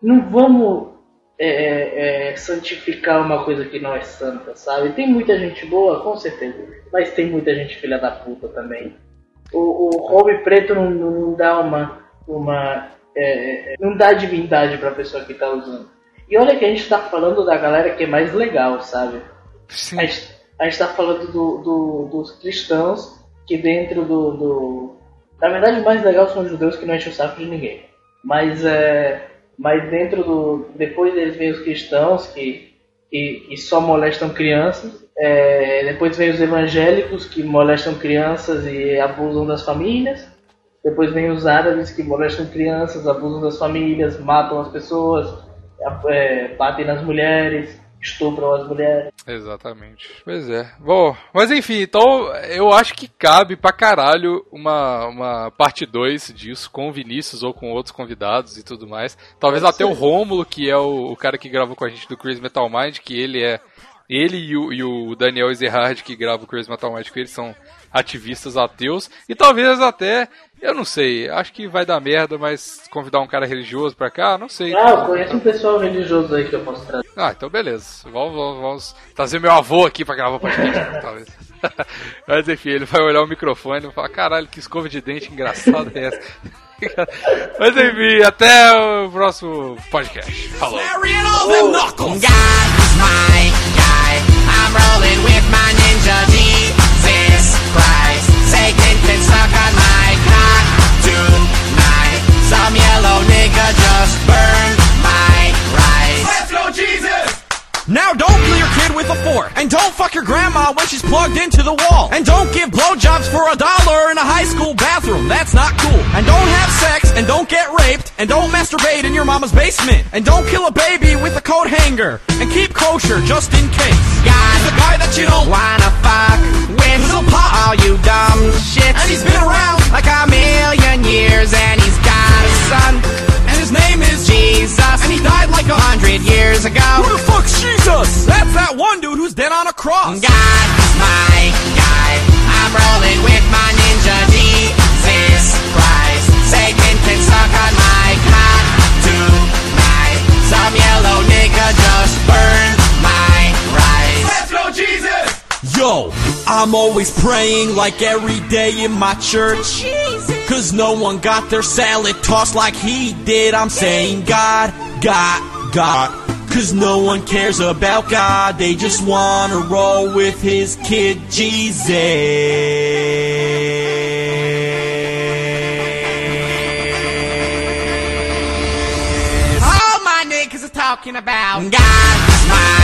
não vamos é, é, é, santificar uma coisa que não é santa, sabe? Tem muita gente boa, com certeza, mas tem muita gente filha da puta também. O, o robe preto não, não dá uma. uma é, é não dá divindade pra pessoa que tá usando. E olha que a gente tá falando da galera que é mais legal, sabe? Sim. A gente, a gente tá falando do, do, dos cristãos que dentro do, do. Na verdade, o mais legal são os judeus que não enchem o saco de ninguém. Mas, é, mas dentro do. Depois eles vêm os cristãos que, que, que só molestam crianças. É, depois vem os evangélicos que molestam crianças e abusam das famílias. Depois vem os árabes que molestam crianças, abusam das famílias, matam as pessoas, é, batem nas mulheres, estupram as mulheres. Exatamente. Pois é. Bom, mas enfim, então eu acho que cabe pra caralho uma, uma parte 2 disso com o Vinícius ou com outros convidados e tudo mais. Talvez Pode até ser. o Rômulo, que é o, o, cara que gravou com a gente do Crazy Metal Mind, que ele é. Ele e o, e o Daniel Ezerhard, que grava o Crazy Metal que eles são ativistas ateus. E talvez até eu não sei, acho que vai dar merda, mas convidar um cara religioso pra cá, não sei. Ah, eu conheço um pessoal religioso aí que eu posso trazer. Ah, então beleza. Vamos, vamos, vamos trazer meu avô aqui pra gravar o podcast, [laughs] talvez. [laughs] mas enfim, ele vai olhar o microfone e falar, caralho, que escova de dente engraçada é essa. [laughs] mas enfim, até o próximo podcast. Falou. Now don't kill your kid with a fork And don't fuck your grandma when she's plugged into the wall. And don't give blowjobs for a dollar in a high school bathroom That's not cool. And don't have sex and don't get raped. And don't masturbate in your mama's basement. And don't kill a baby with a coat hanger. And keep kosher just in case. God's the guy that you don't wanna fuck with. He'll all you dumb shit. And he's been around like a million years. And he's got a son. And his name is Jesus. And he died like a hundred years ago. Who the fuck's Jesus? That's that one dude who's dead on a cross. God, my guy. I'm rolling with my ninja Jesus Some yellow nigga just burned my rice. Let's go, Jesus! Yo, I'm always praying like every day in my church. Cause no one got their salad tossed like he did. I'm saying God, God, God. Cause no one cares about God, they just wanna roll with his kid Jesus. Talking about. God's